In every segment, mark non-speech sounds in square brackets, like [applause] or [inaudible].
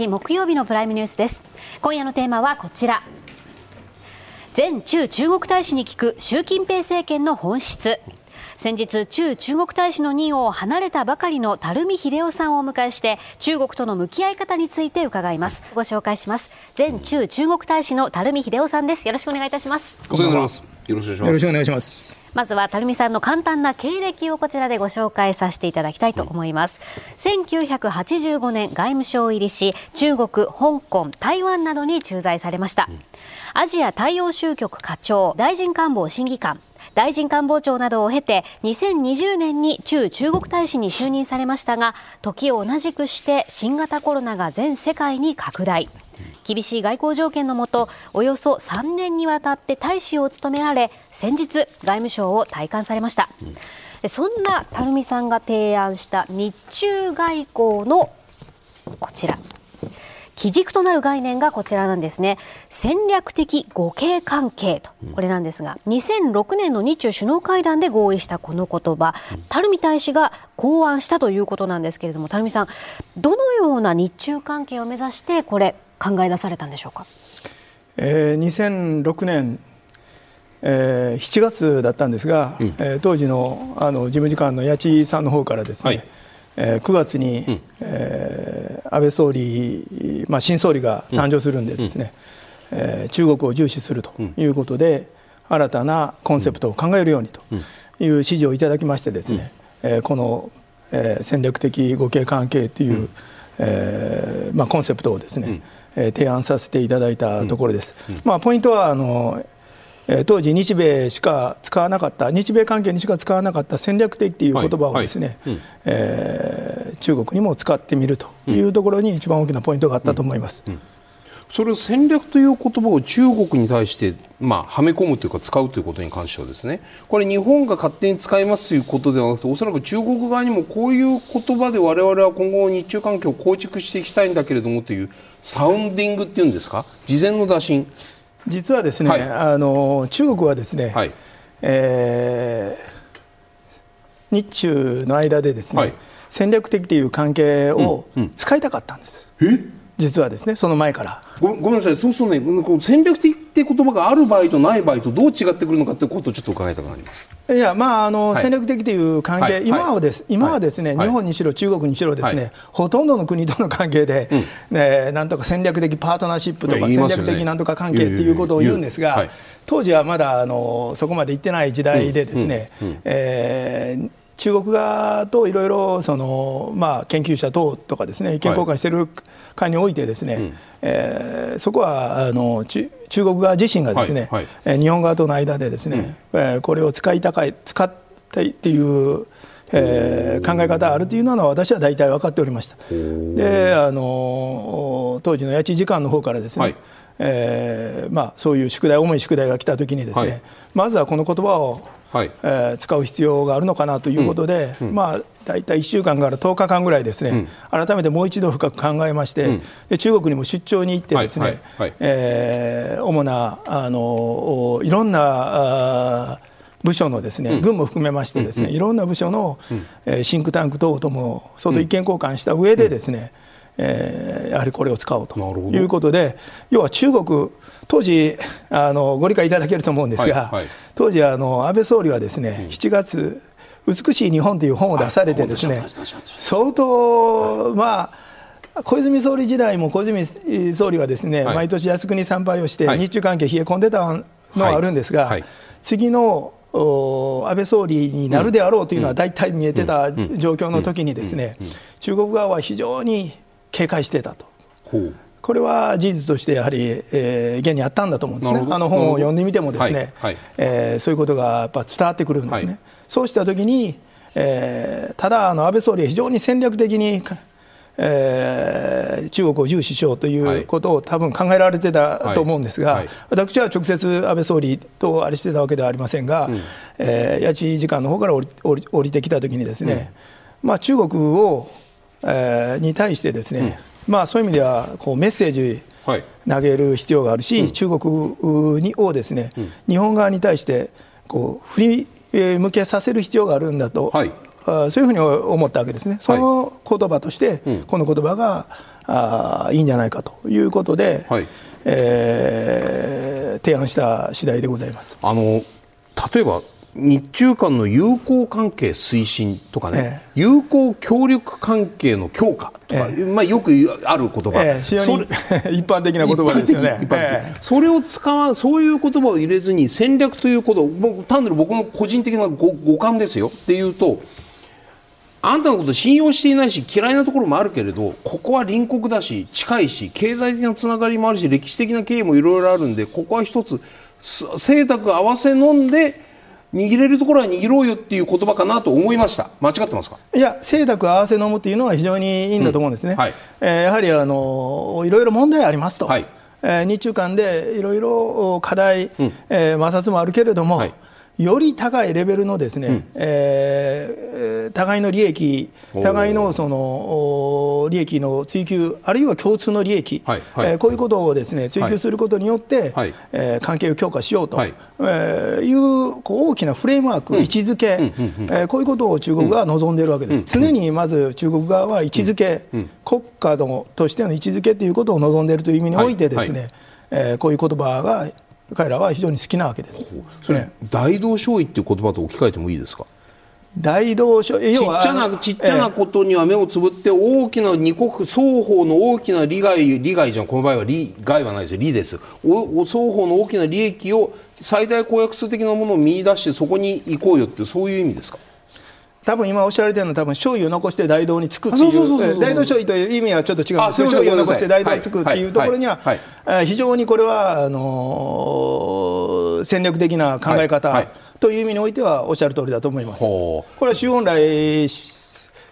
12月21日木曜日のプライムニュースです。今夜のテーマはこちら。前中中国大使に聞く習近平政権の本質。先日中中国大使の任を離れたばかりの垂水秀夫さんをお迎えして中国との向き合い方について伺います。ご紹介します。前中中国大使の垂水秀夫さんです。よろしくお願いいたします。よろしくお願いします。よろしくお願いしまずは垂水さんの簡単な経歴をこちらでご紹介させていただきたいと思います、うん、1985年外務省入りし中国香港台湾などに駐在されました、うん、アジア大洋州局課長大臣官房審議官大臣官房長などを経て2020年に駐中国大使に就任されましたが時を同じくして新型コロナが全世界に拡大。厳しい外交条件のもとおよそ3年にわたって大使を務められ先日外務省を退官されました、うん、そんな垂水さんが提案した日中外交のこちら。基軸となる概念がこちらなんですね。戦略的互恵関係と。これなんですが2006年の日中首脳会談で合意したこの言葉。垂水大使が考案したということなんですけれども垂水さんどのような日中関係を目指してこれ考え出されたんでしょうか、えー、2006年えー、7月だったんですが、うん、えー、当時のあの事務次官の八千さんの方からですね、はい。えー、9月に、うん、えー、安倍総理、まあ、新総理が誕生するんでですね、うん、えー、中国を重視するということで、うん、新たなコンセプトを考えるようにという指示をいただきましてですね、うん、えー、この、えー、戦略的互恵関係という、うん、えー、まあ、コンセプトをですね、うん、えー、提案させていただいたところです。まあ、ポイントはあの当時、日米しか使わなかった、日米関係にしか使わなかった戦略的という言葉をですね、はいはい、えー、中国にも使ってみるというところに一番大きなポイントがあったと思います。うんうん、それを戦略という言葉を中国に対して、まあ、はめ込むというか使うということに関してはですねこれ日本が勝手に使いますということではなくておそらく中国側にもこういう言葉で我々は今後日中関係を構築していきたいんだけれどもというサウンディングっていうんですか？事前の打診。実はですね、はい、あの中国はですね、はい、えー、日中の間でですね、はい、戦略的という関係を使いたかったんです。うんうん、実はですねその前からごごめんなさい。そうするとねこの戦略的って言葉がある場合とない場合とどう違ってくるのかということをちょっと伺いたくなります。いやまああの、はい、戦略的という関係、はい、今はです、今はですね、日本にしろ中国にしろですね、ほとんどの国との関係で、うん、ねなんとか戦略的パートナーシップとか、戦略的なんとか関係っていうことを言うんですが、当時はまだあのそこまで行ってない時代でですね、うん。うん、えー中国側といろいろその、まあ、研究者等とかですね意見交換している会においてですね、はい、えー、そこはあの中国側自身がですね、はいはい、日本側との間でですね、うん、えー、これを使いたかい使ってっていうえー、考え方あるというのは私は大体分かっておりました。であの当時の八千時間の方からですね、はい、えー、まあ、そういう宿題重い宿題が来たときにですね、はい、まずはこの言葉をはい、えー、使う必要があるのかなということで、うん。うん、まあ、大体1週間から10日間ぐらいですね、うん、改めてもう一度深く考えまして、で中国にも出張に行ってですね、はいはい、えー、主なあのいろんな部署のですね、軍も含めましてですね、いろんな部署の、えー、シンクタンク等とも相当意見交換した上でですね、えー、やはりこれを使おうということで要は中国当時あのご理解いただけると思うんですが、はいはい、当時あの安倍総理はですね、うん、7月美しい日本という本を出されてですね相当まあ小泉総理時代も小泉総理はですね、はい、毎年靖国参拝をして日中関係冷え込んでたのはあるんですが、次の安倍総理になるであろうというのは大体見えてた状況の時にですね中国側は非常に警戒してたと。これは事実としてやはり、えー、現にあったんだと思うんですね、あの本を読んでみても、ですね、はい。はい、えー、そういうことがやっぱ伝わってくるんですね、はい、そうしたときに、えー、ただあの、安倍総理は非常に戦略的に、えー、中国を重視しようということを多分考えられてたと思うんですが、私は直接、安倍総理とあれしてたわけではありませんが、うん、えー、八千時間の方から降り降り降りてきたときにですね、うん、まあ、中国をえー、に対してですね、うん、まあ、そういう意味ではこうメッセージ投げる必要があるし、はい、中国にをですね、うん、日本側に対してこう振り向けさせる必要があるんだと、はい、そういうふうに思ったわけですね、その言葉として、この言葉があいいんじゃないかということで、はい、えー、提案した次第でございます。あの例えば日中間の友好関係推進とかね、ええ、友好協力関係の強化とか、え、まあ、よくある言葉、非常に [laughs] 一般的な言葉ですよね、それを使わそういう言葉を入れずに戦略ということを単なる僕の個人的な五感ですよ。っていうとあんたのこと信用していないし嫌いなところもあるけれどここは隣国だし近いし経済的なつながりもあるし歴史的な経緯もいろいろあるんでここは一つ清濁合わせ飲んで握れるところは握ろうよっていう言葉かなと思いました。間違ってますか？いや清濁合わせ飲むっていうのは非常にいいんだと思うんですね、うんはい、えー、やはりあのいろいろ問題ありますと、はい、えー、日中間でいろいろ課題、うん、えー、摩擦もあるけれども、はいより高いレベルのですね、うん、えー、互いの利益、互いのその利益の追求、あるいは共通の利益、はいはい、えー、こういうことをですね追求することによって、はい、えー、関係を強化しようと、はい、えー、いうこう大きなフレームワーク、うん、位置づけ、うんえー、こういうことを中国が望んでいるわけです、うん、常にまず中国側は位置づけ、うん、国家のとしての位置づけということを望んでいるという意味においてですね、はい。はい、えー、こういう言葉が彼らは非常に好きなわけです。それ、ね、大同商位っていう言葉と置き換えてもいいですか？大同商ちっちゃなちっちゃなことには目をつぶって大きな二国双方の大きな利害利害じゃん。この場合は利害はないですよ。利です。お双方の大きな利益を最大公約数的なものを見出してそこに行こうよってそういう意味ですか？多分今おっしゃられてるのは多分醤油を残して大道につくっていう大道醤油という意味はちょっと違う。んですけど醤油を残して大道につくっていうところには、非常にこれはあの戦略的な考え方という意味においてはおっしゃる通りだと思います。これは周恩来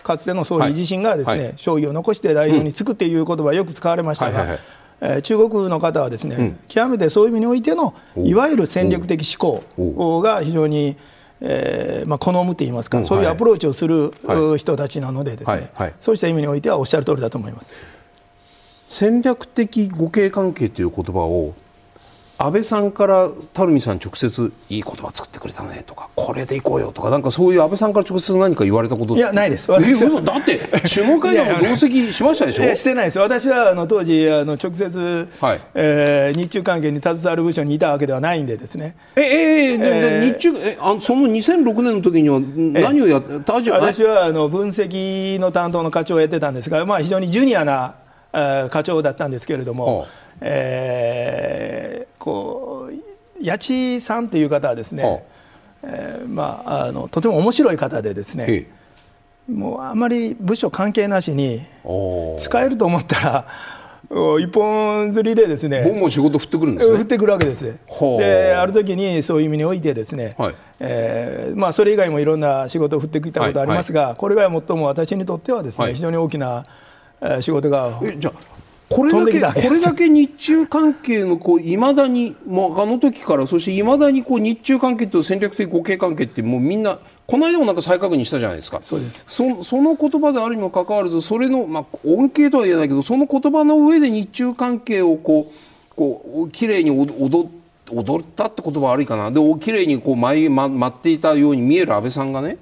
かつての総理自身がですね、醤油を残して大道につくっていう言葉はよく使われましたが、え中国の方はですね、極めてそういう意味においてのいわゆる戦略的思考が非常にえーまあ、好むといいますか、そういうアプローチをする、人たちなのでですね、そうした意味においてはおっしゃる通りだと思います。戦略的互恵関係という言葉を安倍さんから垂水さん直接いい言葉作ってくれたねとかこれでいこうよとかなんかそういう安倍さんから直接何か言われたこといやないです。私だって首脳会談も同席しましたでしょ？してないです私はあの当時あの直接、はいえー、日中関係に携わる部署にいたわけではないんでですねええー、えー、日中えあその2006年の時には何をやった私はあの分析の担当の課長をやってたんですが、まあ、非常にジュニアな課長だったんですけれども、はあえー、こう八千さんという方はですね、はあ、えー、まあ、あのとても面白い方でですねもうあまり部署関係なしに使えると思ったら [laughs] 一本釣りでですね僕も仕事振ってくるんです、ね、振ってくるわけですである時にそういう意味においてですね、はい、えー、まあ、それ以外もいろんな仕事を振ってきたことありますが、はいはい、これが最も私にとってはですね、非常に大きな仕事がじゃこれだけこれだけ日中関係のこう未だにもうあの時からそしていまだにこう日中関係と戦略的互恵関係ってもうみんなこの間もなんか再確認したじゃないですか。そうです。そその言葉であるにもかかわらずそれの、まあ、恩恵とは言えないけどその言葉の上で日中関係をこうこう綺麗に踊踊ったって言葉悪いかな。で綺麗にこう舞舞っていたように見える安倍さんがね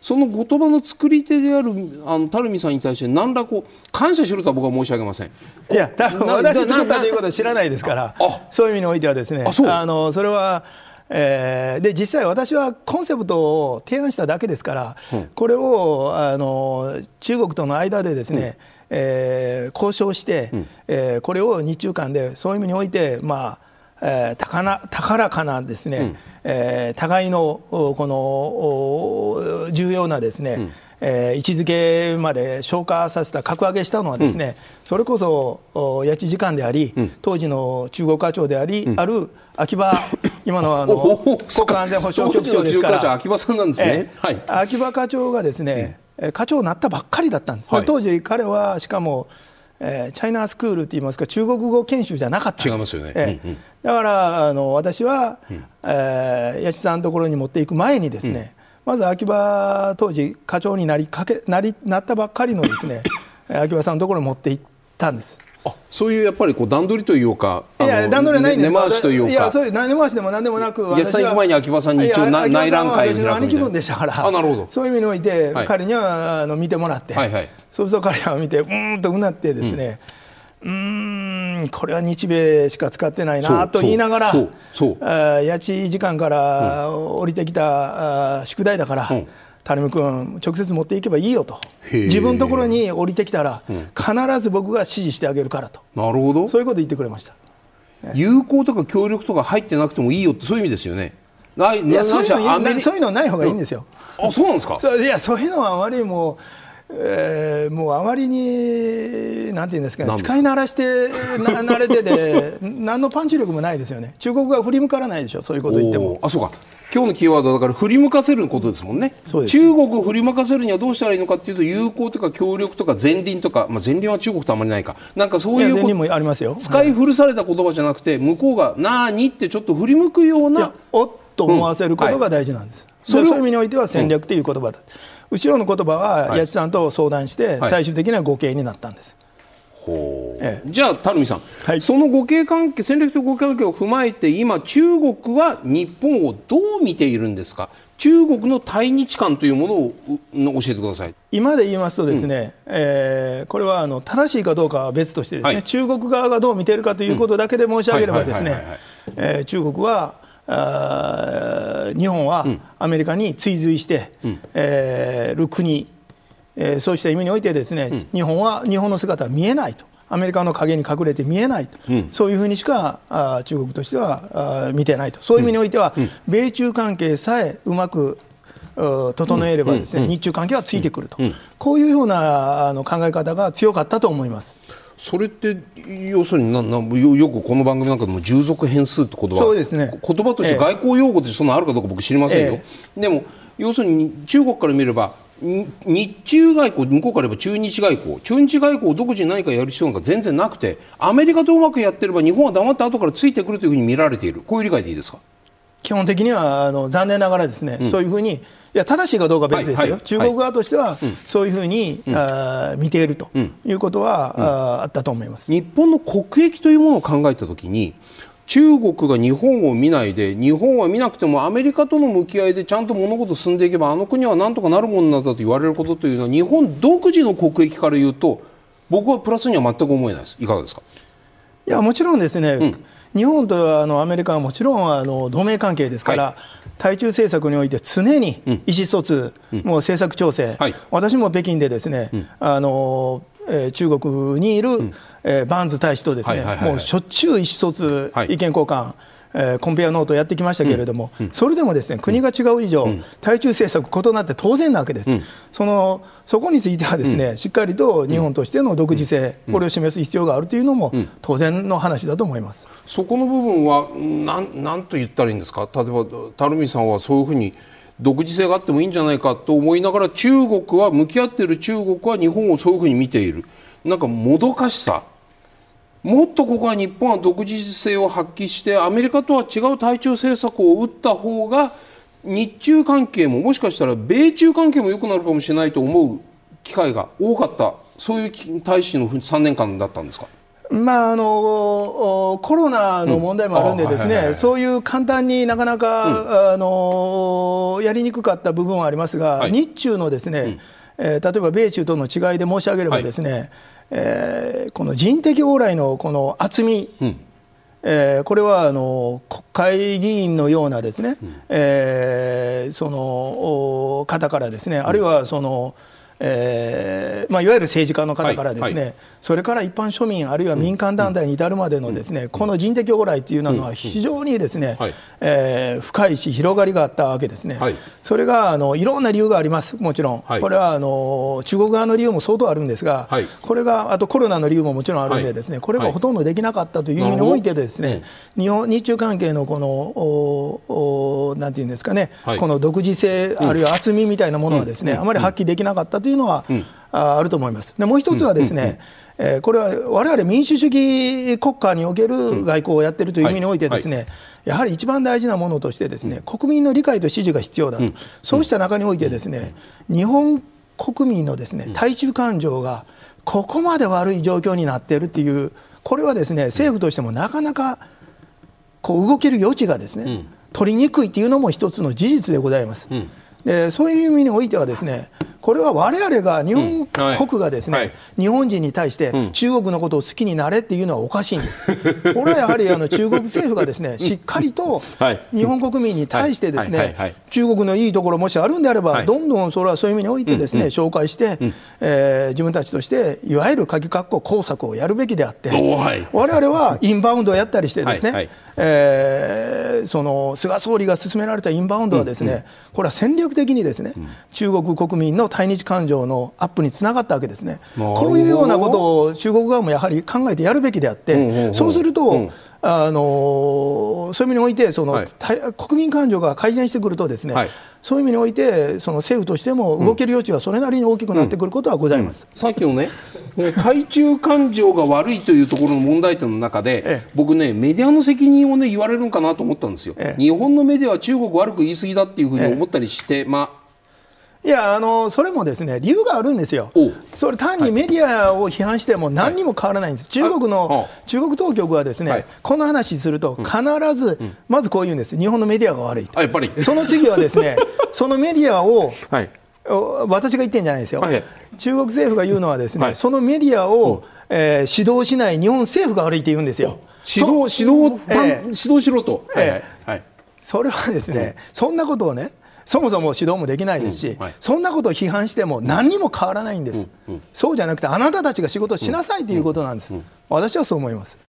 その言葉の作り手であるあの垂水さんに対して何らこう感謝しろとは僕は申し上げません。いや多分私作ったということは知らないですからそういう意味においてはですねあのそれはえー、で実際、私はコンセプトを提案しただけですから、うん、これをあの中国との間でですね、うん、えー、交渉して、うん、えー、これを日中間でそういう意味において、まあえー、高な高らかなですね、うん、えー、互いのこの重要なですね、うん、えー、位置づけまで消化させた格上げしたのはですね、うん、それこそ八千時間であり、うん、当時の中国課長であり、ある秋葉今のあの国家安全保障局長ですから秋葉さんなんですね、はい、秋葉課長がですね、課長になったばっかりだったんです、はい、当時彼はしかもえー、チャイナスクールといいますか中国語研修じゃなかった違いますよね、えーうんうん、だからあの私は、うん、えー、八千さんのところに持っていく前にですね、うん、まず秋葉当時課長になりかけなりなったばっかりのですね [coughs] 秋葉さんのところに持って行ったんですあそういうやっぱりこう段取りというか、いや段取りはないんです。根回しというか、いやそういう根回しでも何でもなく、いや行く前に秋葉さんに一応内覧会を開くみたいな。兄貴分でしたから、あなるほど。そういう意味において、はい、彼にはあの見てもらって、はいはい、そうすると彼は見て、うーんとうなってですね。うん、んこれは日米しか使ってないなと言いながら、そうそう。そう家賃時間から降りてきた、うん、宿題だから、うん垂水君、直接持っていけばいいよと、自分のところに降りてきたら、必ず僕が指示してあげるからと、なるほど。そういうこと言ってくれました。友好とか協力とか入ってなくてもいいよって、そういう意味ですよね。ないいやそういうのそういうのない方がいいんですよ。あそうなんですか？いやそういうのはあまりもうえー、もうあまりになんていうんですか、ね、使い慣らしてな慣れてて [laughs] 何のパンチ力もないですよね。中国が振り向からないでしょそういうこと言っても。あそうか今日のキーワードだから振り向かせることですもんね。中国を振り向かせるにはどうしたらいいのかっていうと友好とか協力とか前輪とか、まあ、前輪は中国とあまりないか。なんかそういうもありますよ。使い古された言葉じゃなくて向こうが「なに?」ってちょっと振り向くような。おっと思わせることが大事なんです、うん。はい、そういう意味においては戦略という言葉だ、うん。後ろの言葉は八千さんと相談して、最終的には互恵になったんです。ええ、じゃあ、垂水さん、はい、その互恵関係、戦略的互恵関係を踏まえて、今、中国は日本をどう見ているんですか、中国の対日観というものを教えてください。今で言いますと、ですね、うん、えー、これはあの正しいかどうかは別としてですね、はい、中国側がどう見ているかということだけで申し上げれば、ですね中国はあ日本はアメリカに追随して、うん、えー、る国、えー、そうした意味においてですね、うん、日本は日本の姿は見えないと。アメリカの影に隠れて見えないと、うん、そういうふうにしかあ中国としてはあ見てないと、そういう意味においては、うん、米中関係さえうまく整えればですね、日中関係はついてくると、こういうようなあの考え方が強かったと思います。それって要するにななよよくこの番組なんかでも従属変数って言葉。そうです、ね、言葉として外交用語としてそんなあるかどうか僕知りませんよ、ええ、でも要するに中国から見れば日中外交、向こうから言えば中日外交、中日外交を独自に何かやる必要なんか全然なくて、アメリカとうまくやってれば日本は黙って後からついてくるというふうに見られている、こういう理解でいいですか？基本的にはあの残念ながらですね、うん、そういうふうにいや正しいかどうか別ですよ、はいはい、中国側としては、そういうふうに、うん、あ見ているということは、うん、ああったと思います。日本の国益というものを考えたときに、中国が日本を見ないで、日本は見なくてもアメリカとの向き合いでちゃんと物事進んでいけば、あの国はなんとかなるものなんだと言われることというのは、日本独自の国益から言うと、僕はプラスには全く思えないです、いかがですか？いやもちろんですね、うん日本とあのアメリカはもちろんあの同盟関係ですから、はい、対中政策において常に意思疎通、うん、もう政策調整、はい、私も北京でですね、うん、あのえー、中国にいる、うん、えー、バーンズ大使とですね、もうしょっちゅう意思疎通、意見交換、えー、コンペアノートをやってきましたけれども、うんうん、それでもですね国が違う以上、うん、対中政策異なって当然なわけです、そのそこについてはですね、しっかりと日本としての独自性、これを示す必要があるというのも当然の話だと思います。そこの部分はなんなんと言ったらいいんですか？例えば垂水さんはそういうふうに独自性があってもいいんじゃないかと思いながら中国は向き合っている中国は日本をそういうふうに見ている。なんかもどかしさもっとここは日本は独自性を発揮してアメリカとは違う対中政策を打った方が日中関係ももしかしたら米中関係も良くなるかもしれないと思う機会が多かった。そういう大使の3年間だったんですか？まあ、あのコロナの問題もあるんで、ですね、そういう簡単になかなか、うん、あのやりにくかった部分はありますが、はい、日中のですね、うん、えー、例えば米中との違いで申し上げればですね、はいえー、この人的往来のこの厚み、うん、えー、これはあの国会議員のようなですね、うん、えー、その方からですね、あるいはその、えーまあ、いわゆる政治家の方からですね、はいはい、それから一般庶民、あるいは民間団体に至るまでのですね、うん、この人的往来というのは非常にですね、はい、えー、深いし、広がりがあったわけですね、はい、それがあのいろんな理由があります、もちろん、これはあの中国側の理由も相当あるんですが、これがあとコロナの理由ももちろんあるんで、ですねこれがほとんどできなかったという意味において、ですね、日本日中関係のこのおおなんていうんですかね、この独自性、あるいは厚みみたいなものはですね、あまり発揮できなかったというのは、あると思います。でもう一つはですね、えー、これは我々民主主義国家における外交をやっているという意味においてですね、やはり一番大事なものとしてですね、国民の理解と支持が必要だと、そうした中においてですね、日本国民のですね対中感情がここまで悪い状況になっているっていう、これはですね政府としてもなかなかこう動ける余地がですね、うん、取りにくいっていうのも一つの事実でございます。うんでそういう意味においてはですねこれは我々が日本国がですね、うんはい、日本人に対して中国のことを好きになれっていうのはおかしいんです。[laughs] これはやはりあの中国政府がですねしっかりと日本国民に対してですね中国のいいところもしあるんであればどんどんそれはそういう意味においてですね紹介して、えー、自分たちとしていわゆる鍵括弧工作をやるべきであって我々はインバウンドをやったりしてですねえー、その菅総理が進められたインバウンドはですね、これは戦略的にですね、中国国民の対日感情のアップにつながったわけですね。こういうようなことを中国側もやはり考えてやるべきであって、そうすると、あのそういう意味においてその、はい、国民感情が改善してくるとですね、はい、そういう意味においてその政府としても動ける余地はそれなりに大きくなってくることはございます、うん。うん、さっきのね対中感情が悪いというところの問題点の中で、ええ、僕ねメディアの責任をね言われるのかなと思ったんですよ、え、日本のメディアは中国悪く言い過ぎだっていうふうに思ったりして、まあいやあのそれもですね理由があるんですよ、それ単にメディアを批判しても何にも変わらないんです、中国の中国当局はですね、はい、この話すると、必ず、まずこう言うんです、日本のメディアが悪いと、やっぱり。その次はですね、[laughs] そのメディアを、はい、私が言ってんじゃないですよ、はい、中国政府が言うのは、ですね、そのメディアを、えー、指導しない日本政府が悪いって言うんですよ。指導指導、えー、指導しろと、えー。はい、それはですね、そんなことをね、そもそも指導もできないですし、うんはい、そんなことを批判しても何にも変わらないんです、そうじゃなくてあなたたちが仕事しなさいということなんです、私はそう思います。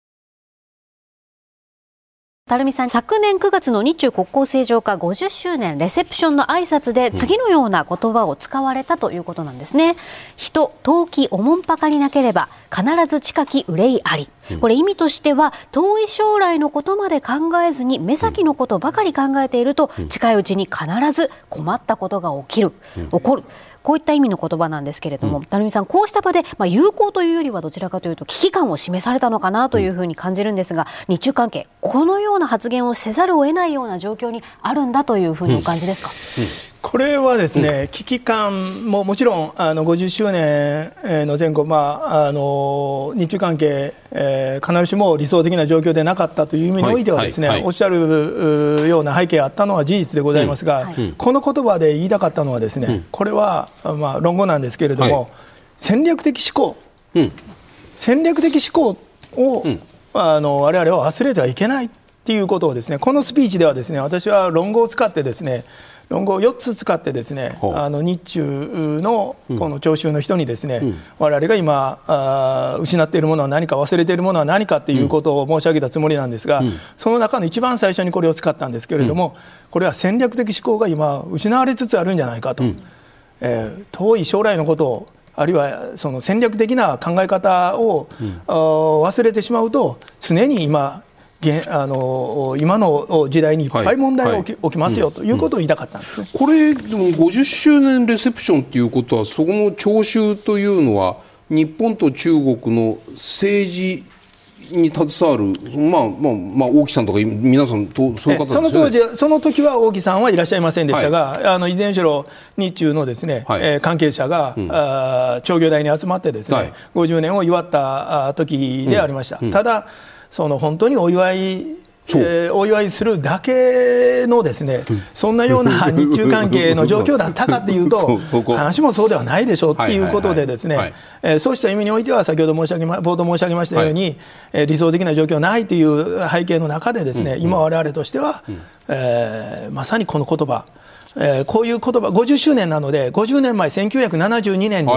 垂水さん昨年9月の日中国交正常化50周年レセプションの挨拶で次のような言葉を使われたということなんですね、うん、人陶器おもんぱかりなければ必ず近き憂いあり、これ意味としては遠い将来のことまで考えずに目先のことばかり考えていると、近いうちに必ず困ったことが起きる、起こるこういった意味の言葉なんですけれども、うん、成美さん、こうした場で、まあ、友好というよりはどちらかというと危機感を示されたのかなというふうに感じるんですが、日中関係、このような発言をせざるを得ないような状況にあるんだというふうにお感じですか？うんうんこれはですね、危機感ももちろんあの50周年の前後、まあ、あの日中関係、えー、必ずしも理想的な状況でなかったという意味においてはですね、はいはい。はい、おっしゃるような背景があったのは事実でございますが、うん、この言葉で言いたかったのはですね、うん、これは、まあ、論語なんですけれども、戦略的思考、うん、戦略的思考を、あの我々は忘れてはいけないっていうことをですねこのスピーチではですね私は論語を使ってですね論語を4つ使ってですねあの日中のこの聴衆の人にですね、うん、我々が今あ失っているものは何か忘れているものは何かということを申し上げたつもりなんですが、うん、その中の一番最初にこれを使ったんですけれども、うん、これは戦略的思考が今失われつつあるんじゃないかと、えー、遠い将来のことをあるいはその戦略的な考え方を、忘れてしまうと常に今あの今の時代にいっぱい問題が起きはい、起きますよ、ということを言いたかったんです、ね、これ、でも50周年レセプションということは、そこの聴衆というのは、日本と中国の政治に携わる、まあまあまあ、王毅さんとか皆さんとそういう方、ね、その当時その時は王毅さんはいらっしゃいませんでしたが、はい、あのいずれにしろ日中のですね、はい、えー、関係者が、うん、あ長業大に集まってですね、はい、50年を祝った時でありました。うん。うん、ただその本当にお祝いえー、お祝いするだけのですね、うん、そんなような [laughs] 日中関係の状況だったかっていうと [laughs] 話もそうではないでしょうっていうことでですねそうした意味においては先ほど申し上げま冒頭申し上げましたように、はい、理想的な状況ないという背景の中でですね、うん、今我々としては、うん、えー、まさにこの言葉。えー、こういう言葉50周年なので50年前1972年に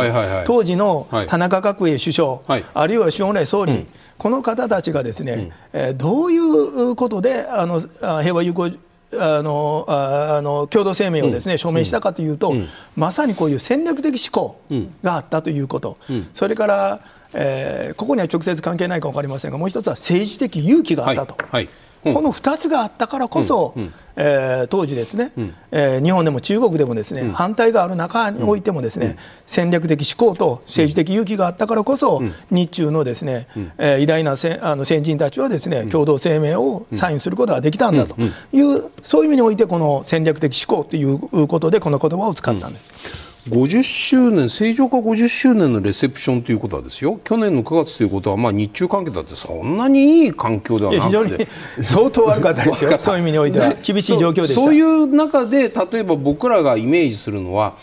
当時の田中角栄首相、はい、あるいは周恩来総理、うん、この方たちがですね、うん、えー、どういうことであの平和友好あのあの共同声明をですね、うん、署名したかというと、うん、まさにこういう戦略的思考があったということ、うん、それから、えー、ここには直接関係ないか分かりませんがもう一つは政治的勇気があったと。はい。はいこの2つがあったからこそ、うん。うん、えー、当時ですね、うん、えー、日本でも中国でもですね、うん、反対がある中においてもですね、うん、戦略的思考と政治的勇気があったからこそ、日中のですね、えー、偉大なせあの先人たちはですね共同声明をサインすることができたんだという、そういう意味においてこの戦略的思考ということでこの言葉を使ったんです。50周年正常化50周年のレセプションということはですよ。去年の9月ということは、まあ、日中関係だってそんなにいい環境ではなくて。相当悪かったですよ。そういう意味においては。厳しい状況でそういう中で例えば僕らがイメージするのは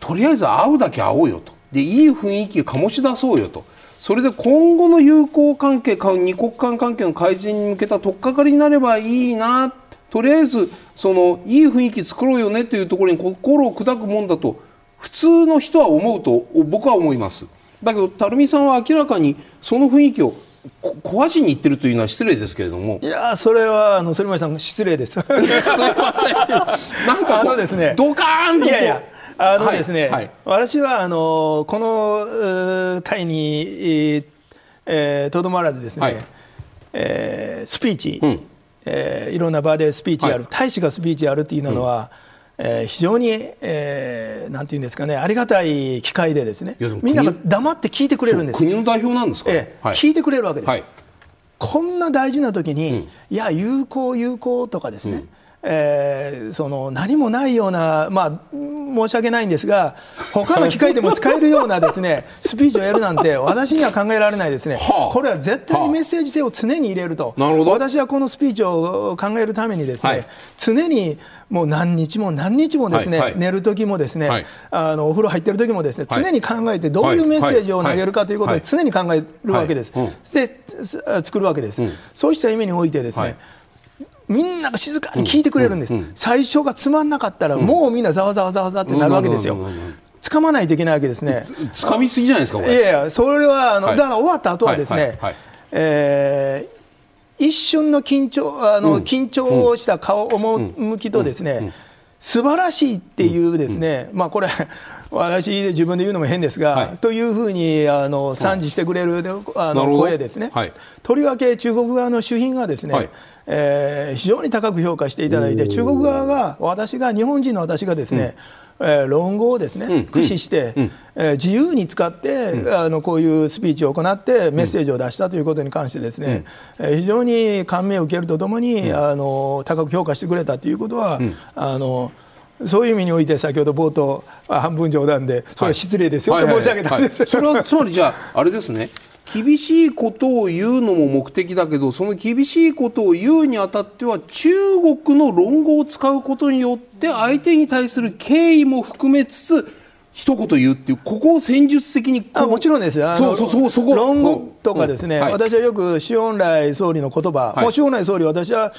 とりあえず会うだけ会おうよと。でいい雰囲気を醸し出そうよと。それで今後の友好関係二国間関係の改善に向けた取っかかりになればいいなとりあえずそのいい雰囲気作ろうよねというところに心を砕くもんだと普通の人は思うと僕は思います。だけど垂水さんは明らかにその雰囲気を壊しにいってるというのは失礼ですけれども。いやそれはあの反町さん失礼です。[laughs] すいません。なんかあのですね。ドカーンといやいやあのですね、はい。はい、私はあのこの会にとど、えー、まらずですね、はい、えー、スピーチ、うん、えー、いろんな場でスピーチやる、大使がスピーチやるっていうのは、うん、えー、非常に、えー、なんていうんですかねありがたい機会でですね。みんなが黙って聞いてくれるんです。国の代表なんですか、えー、聞いてくれるわけです、こんな大事な時に、うん、いや有効有効とかですね、えー、その何もないような、まあ、申し訳ないんですが、他の機会でも使えるようなですねスピーチをやるなんて、私には考えられないですね、はあ、これは絶対にメッセージ性を常に入れると、はあ、私はこのスピーチを考えるために、ですね、はい、常にもう何日も何日もですね、はいはい、寝る時もですね、はい、あのお風呂入ってる時もですね、常に考えて、どういうメッセージを投げるかということを常に考えるわけです、で作るわけです、うん、そうした意味においてですね、みんなが静かに聞いてくれるんです、最初がつまんなかったら、もうみんなざわざわざわざわってなるわけですよ。掴まないといけないわけですね。掴みすぎじゃないですか、いやいや、それはあの、だから終わった後はですね、えー、一瞬の緊張あの、緊張した顔、趣とですね、素晴らしいっていうですね、まあこれ [laughs] 私自分で言うのも変ですが、はい、というふうにあの賛辞してくれるあの声ですね、はい、とりわけ中国側の主賓がですね、はい、えー、非常に高く評価していただいて中国側が私が日本人の私がですね、うん、えー、論語をですね、うん、駆使して、うん、えー、自由に使って、うん、あのこういうスピーチを行ってメッセージを出したということに関してですね、うん、非常に感銘を受けるとともに、あの高く評価してくれたということは、あのそういう意味において先ほど冒頭半分冗談でそれは失礼ですよと申し上げたんです、それはつまりじゃああれですね厳しいことを言うのも目的だけどその厳しいことを言うにあたっては中国の論語を使うことによって相手に対する敬意も含めつつ一言言うっていうここを戦術的にあもちろんです。あそうそうそうそこ。論語とかですね、うんはい、私はよく周恩来総理の言葉、はい、もう周恩来総理私は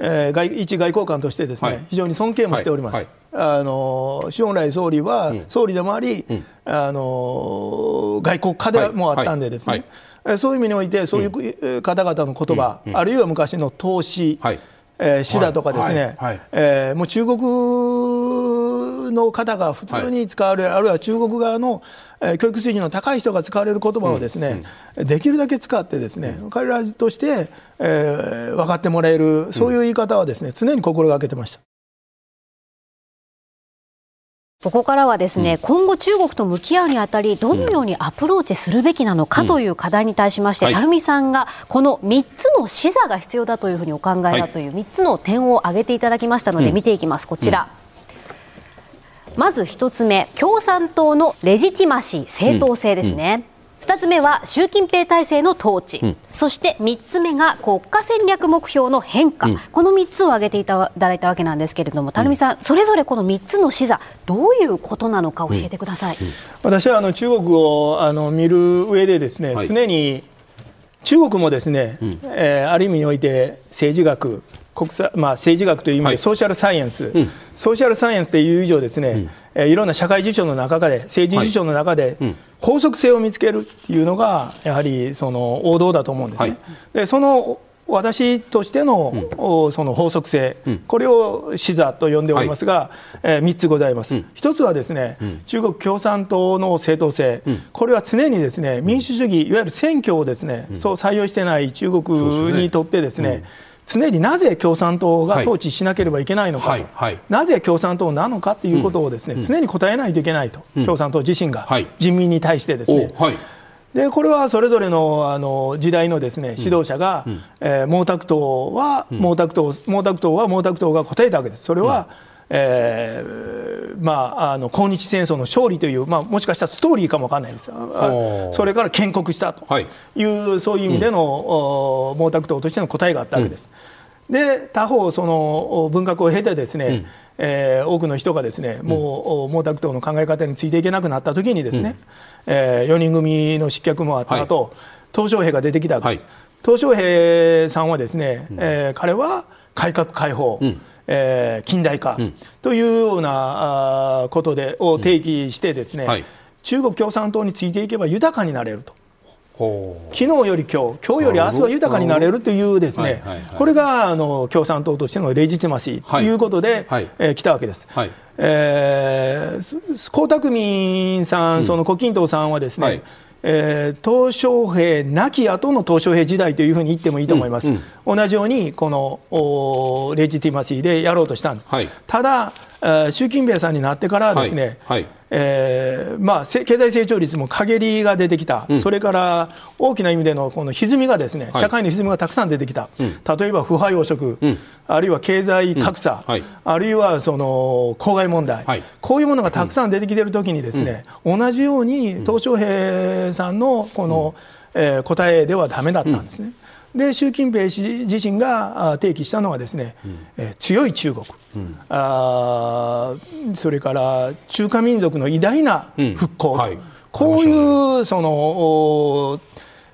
えー、外一外交官としてですね、はい、非常に尊敬もしております。はい。はい、あの周恩来総理は総理でもあり、うん、あの外交家でもあったんでですね、そういう意味においてそういう方々の言葉、うん、あるいは昔の投資、はい。えー、シダとかですね、はい。えー、もう中国の方が普通に使われる、あるいは中国側のえー、教育水準の高い人が使われる言葉をですね、うん。うん、できるだけ使ってですね、彼らとして、えー、分かってもらえるそういう言い方はですね常に心がけてました。ここからはですね、うん、今後中国と向き合うにあたりどのようにアプローチするべきなのかという課題に対しまして、うん、垂水さんがこの3つの視座が必要だというふうにお考えだという3つの点を挙げていただきましたので見ていきます、こちら。まず1つ目共産党のレジティマシー正当性ですね、うん、2つ目は習近平体制の統治、うん、そして3つ目が国家戦略目標の変化、うん、この3つを挙げていただいたわけなんですけれども垂水さん、それぞれこの3つの視座どういうことなのか教えてください、私はあの中国をあの見る上でですね、はい、常に中国もですね、うん、えー、ある意味において政治学国際、まあ、政治学という意味で、はい、ソーシャルサイエンス、うん、ソーシャルサイエンスという以上ですね、うん、えー、いろんな社会事象の中で政治事象の中で、法則性を見つけるっていうのがやはりその王道だと思うんですね。はい、でその私としてのうん、その法則性、うん、これを視座と呼んでおりますが、はい、えー、3つございます、うん、1つはですね、中国共産党の正当性、これは常にですね民主主義いわゆる選挙をですね、そう採用してない中国にとってですね、常になぜ共産党が統治しなければいけないのか、はいはい、なぜ共産党なのかということをですね、うん、常に答えないといけないと、うん、共産党自身が、はい、人民に対してですね。でこれはそれぞれのあの時代のですね指導者が、うん、えー、毛沢東は毛沢東、毛沢東は毛沢東が答えたわけです。それは、えーまあ、あの抗日戦争の勝利という、まあ、もしかしたらストーリーかもわからないですそれから建国したという、はい、そういう意味での、うん、毛沢東としての答えがあったわけです。うん、で他方その文革を経てですね、うん、えー、多くの人がですねもう、毛沢東の考え方についていけなくなった時にですね、うん、えー、4人組の失脚もあった後、はい、鄧小平が出てきたわけです。鄧、小平さんはですね、うん、えー、彼は改革開放、うんえー、近代化というようなあことでを提起してですね、うんはい、中国共産党についていけば豊かになれると。昨日より今日、今日より明日は豊かになれるというですね、これがあの共産党としてのレジティマシーということで、はい、えー、来たわけです。はい、えー、江沢民さん、その胡錦涛さんはですね、はいえー、鄧小平亡き後の鄧小平時代というふうに言ってもいいと思います、うんうん、同じようにこのレジティマシーでやろうとしたんです、はい、ただ、習近平さんになってからですね、はい。はいえーまあ、経済成長率も陰りが出てきた、うん、それから大きな意味でのこの歪みがですね、はい、社会の歪みがたくさん出てきた、うん、例えば腐敗汚職、うん、あるいは経済格差、はい、あるいはその公害問題、はい、こういうものがたくさん出てきているときにですね、同じように鄧小平さんのこの、えー、答えではだめだったんですね。で習近平氏自身が提起したのはですね、うん、え強い中国、うん、あそれから中華民族の偉大な復興、うんはい、こういうその、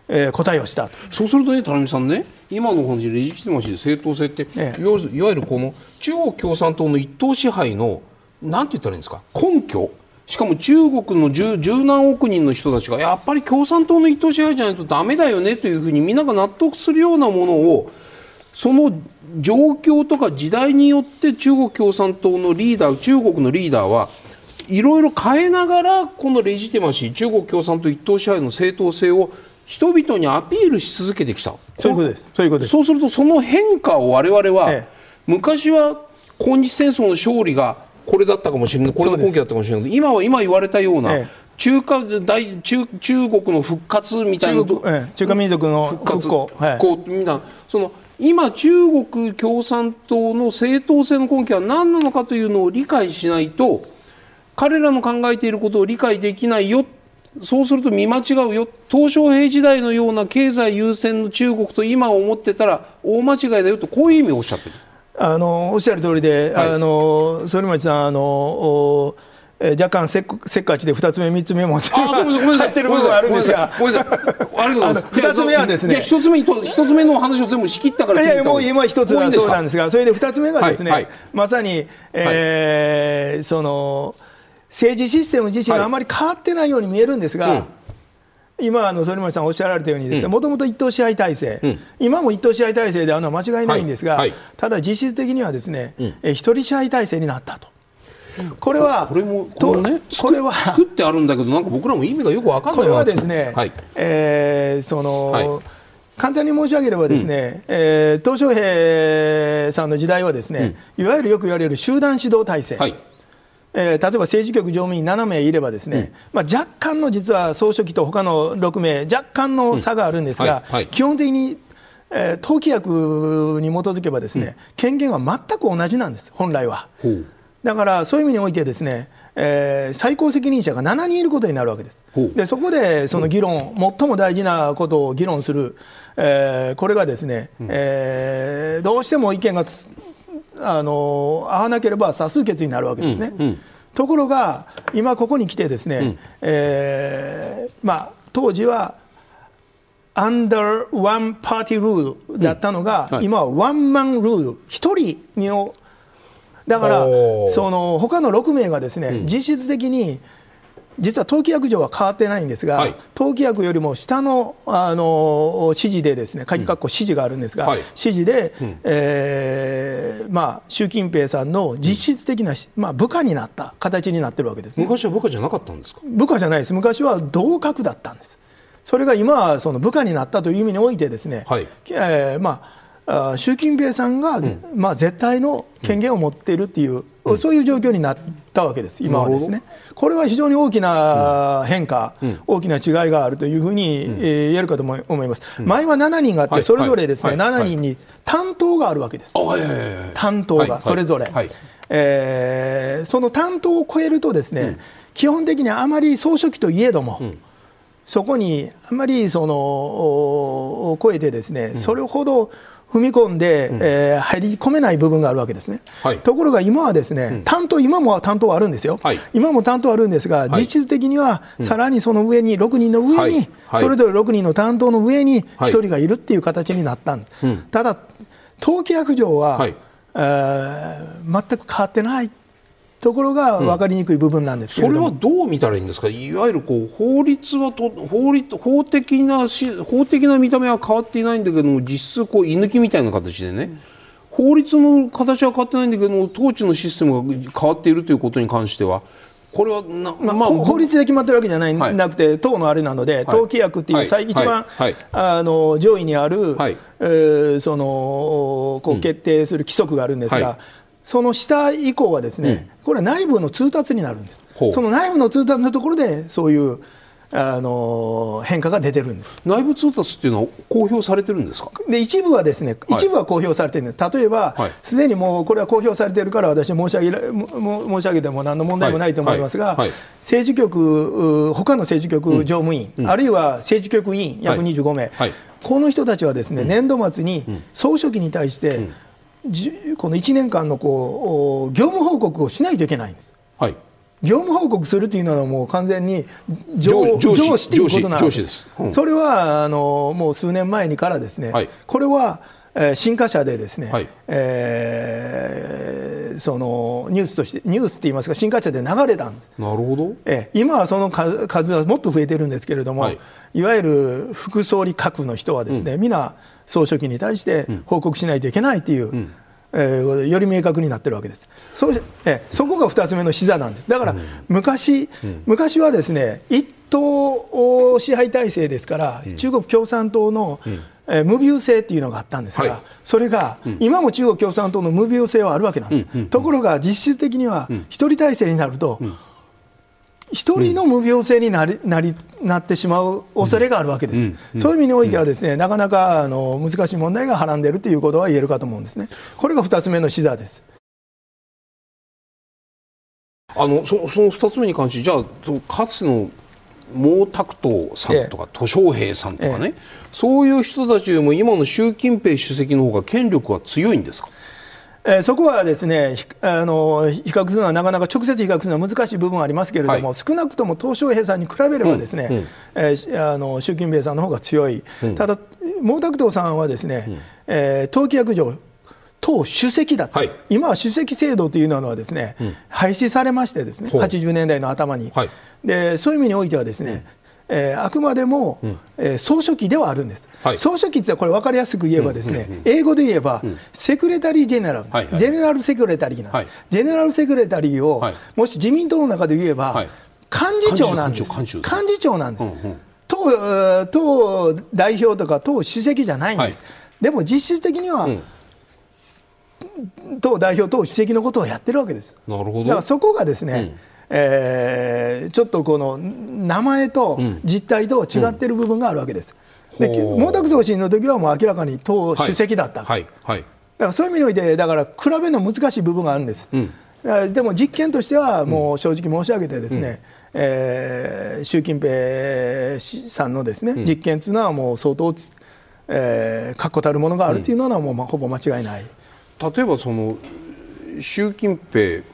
えー、答えをしたそうするとね田中さんね今の感じでレジティマシー正当性って、ええ、いわゆるこの中国共産党の一党支配のなんて言ったらいいんですか根拠しかも中国の十十何億人の人たちがやっぱり共産党の一党支配じゃないとだめだよねというふうにみんなが納得するようなものをその状況とか時代によって中国共産党のリーダー中国のリーダーはいろいろ変えながらこのレジティマシー中国共産党一党支配の正当性を人々にアピールし続けてきた。そういうことです。そういうことです。そうするとその変化を我々は、ええ、昔は抗日戦争の勝利がこれだったかもしれない。これの根拠だったかもしれない。今は今言われたような、ええ。中華大中中国の復活みたいな中,、ええ、中華民族の復活。こう、はい、こうみたいなその今中国共産党の正当性の根拠は何なのかというのを理解しないと彼らの考えていることを理解できないよそうすると見間違うよ鄧小平時代のような経済優先の中国と今思ってたら大間違いだよとこういう意味をおっしゃってる。あのおっしゃる通りで、はい、あの反町さんあのえー、若干せっせっかちで2つ目、3つ目も入 [laughs] ってる部分があるんですが、2つ目はですね、1つ目一つ目の話を全部仕切ったから、いやもう今1つはそうなんですが、それで2つ目がですね、はいはい、まさに、えー、はい、その政治システム自身があまり変わってないように見えるんですが、うん今、あの反町さんおっしゃられたようにもともと一党支配体制、うん、今も一党支配体制であるのは間違いないんですが、はい。はい、ただ実質的にはですね、うん、え一人支配体制になったと。これは、これも、こね、これは作ってあるんだけど、なんか僕らも意味がよく分かんないこれはですね、はい、えー、その、はい、簡単に申し上げればですね、うん、えー、鄧小平さんの時代はですね、うん、いわゆるよく言われる集団指導体制。はいえー、例えば政治局常務員7名いればですね、うん、まあ、若干の実は総書記と他の6名若干の差があるんですが、うん。はいはい、基本的に、えー、党規約に基づけばですね、うん、権限は全く同じなんです本来は。だからそういう意味においてですね、えー、最高責任者が7人いることになるわけです。でそこでその議論、最も大事なことを議論する、えー、これがですね、えー、どうしても意見があの合わなければ多数決になるわけですね。うんうん、ところが今ここに来てですね、うん、えー、まあ、当時はアンダーワンパーティールールだったのが、うん。はい、今はワンマンルール一人にだからその他の6名がですね、実質的に実は党規約上は変わってないんですが、はい、党規約よりも下のあの指示でですね鍵括弧指示があるんですが、うん、指示で、うん、えー、まあ、習近平さんの実質的な、まあ、部下になった形になってるわけです、ね、昔は部下じゃなかったんですか？部下じゃないです。昔は同格だったんです。それが今はその部下になったという意味においてですね、はい、えー、まああ習近平さんが、うん、まあ、絶対の権限を持っているっていう、うん、そういう状況になったわけです、今はですね。これは非常に大きな変化、うん、大きな違いがあるというふうに、うん、えー、言えるかと思います。前は7人があって、それぞれですね、はい、7人に担当があるわけです。担当がそれぞれ。えー、その担当を超えるとですね、うん、基本的にあまり総書記といえども、うん、そこにあまりその超えてですね、うん、それほど踏み込んで、うん、えー、入り込めない部分があるわけですね、はい、ところが今はですね、担当、今も担当はあるんですよ、はい、今も担当あるんですが、実質的にはさらにその上に、6人の上に、それぞれ6人の担当の上に1人がいるっていう形になったん。です、ただ、登記約上は、はい、えー、全く変わってない。ところが分かりにくい部分なんですけれども、うん、それはどう見たらいいんですか、いわゆるこう法律はと法律法的なし法的な見た目は変わっていないんだけども、実質こう居抜きみたいな形でね、法律の形は変わってないんだけども、統治のシステムが変わっているということに関しては、これはな、まあ、まあ、法律で決まってるわけじゃない、はい、なくて、党のあれなので、はい、党規約ってい。う、はい、一番、あの上位にある、はい、えー、そのこう決定する規則があるんですが、その下以降はですね、うん、これは内部の通達になるんです。その内部の通達のところでそういうあの変化が出てるんです。内部通達っていうのは公表されてるんですか？で一部はですね、はい、一部は公表されてるんです。例えばすで、はい、にもうこれは公表されてるから私申し上げ申し上げても何の問題もないと思いますが、はい、政治局他の政治局常務員、うん、あるいは政治局委員約25名、この人たちはですね、うん、年度末に総書記に対して、うんこの1年間のこう業務報告をしないといけないんです。はい。業務報告するというのはもう完全に上上司ということなんです、うん、それはあのもう数年前にからですね、はい、これは、えー、新華社でですね、はい、えー、そのニュースとしてニュースって言いますか新華社で流れたんです。なるほど、えー、今はその数数はもっと増えてるんですけれども、はい、いわゆる副総理格の人はですね、うん、皆総書記に対して報告しないといけないという、うん、えー、より明確になってるわけです。そえそこが2つ目の視座なんです。だから昔、うん、昔はですね一党支配体制ですから、うん、中国共産党の、うん。えー、無病性っていうのがあったんですが、はい、それが、うん、今も中国共産党の無病性はあるわけなんです、うん。うん。うん、ところが実質的には一人体制になると、一人の無病性になりなりなってしまう恐れがあるわけです、うんうん、そういう意味においてはですね、なかなかあの難しい問題がはらんでいるということは言えるかと思うんですね。これが2つ目の視座です。あのそその2つ目に関してじゃあかつの毛沢東さんとか、ええ、小平さんとかね、え、そういう人たちよりも今の習近平主席の方が権力は強いんですか？えー、そこはですねあの比較するのはなかなか直接比較するのは難しい部分はありますけれども、はい、少なくとも鄧小平さんに比べればですね、うんうん、えー、あの習近平さんの方が強い、うん、ただ毛沢東さんはですね、うん、えー、党規約上党主席だった、はい、今は主席制度というのはですね、うん、廃止されましてですね80年代の頭に、はい、でそういう意味においてはですね、えー、あくまでも、うん、えー、総書記ではあるんです、はい、総書記ってこれ分かりやすく言えばですね、うんうんうん、英語で言えば、うん、セクレタリー・ジェネラル、はいはい、ジェネラル・セクレタリーなはい、ジェネラル・セクレタリーを、はい、もし自民党の中で言えば、はい、幹事長なんです。幹事長なんです、うんうん、党党代表とか党主席じゃないんです、でも実質的には、党代表、党主席のことをやってるわけです。なるほど。だからそこがですね、えー、ちょっとこの名前と実態と違っている部分があるわけです。で毛沢東氏の時はもう明らかに党主席だった、はい。はい、だからそういう意味においてだから比べるの難しい部分があるんです、うん、でも実験としてはもう正直申し上げてですね、うん、えー、習近平さんのですね、うん、実験というのはもう相当、えー、確固たるものがあるというのはもうほぼ間違いない。例えばその習近平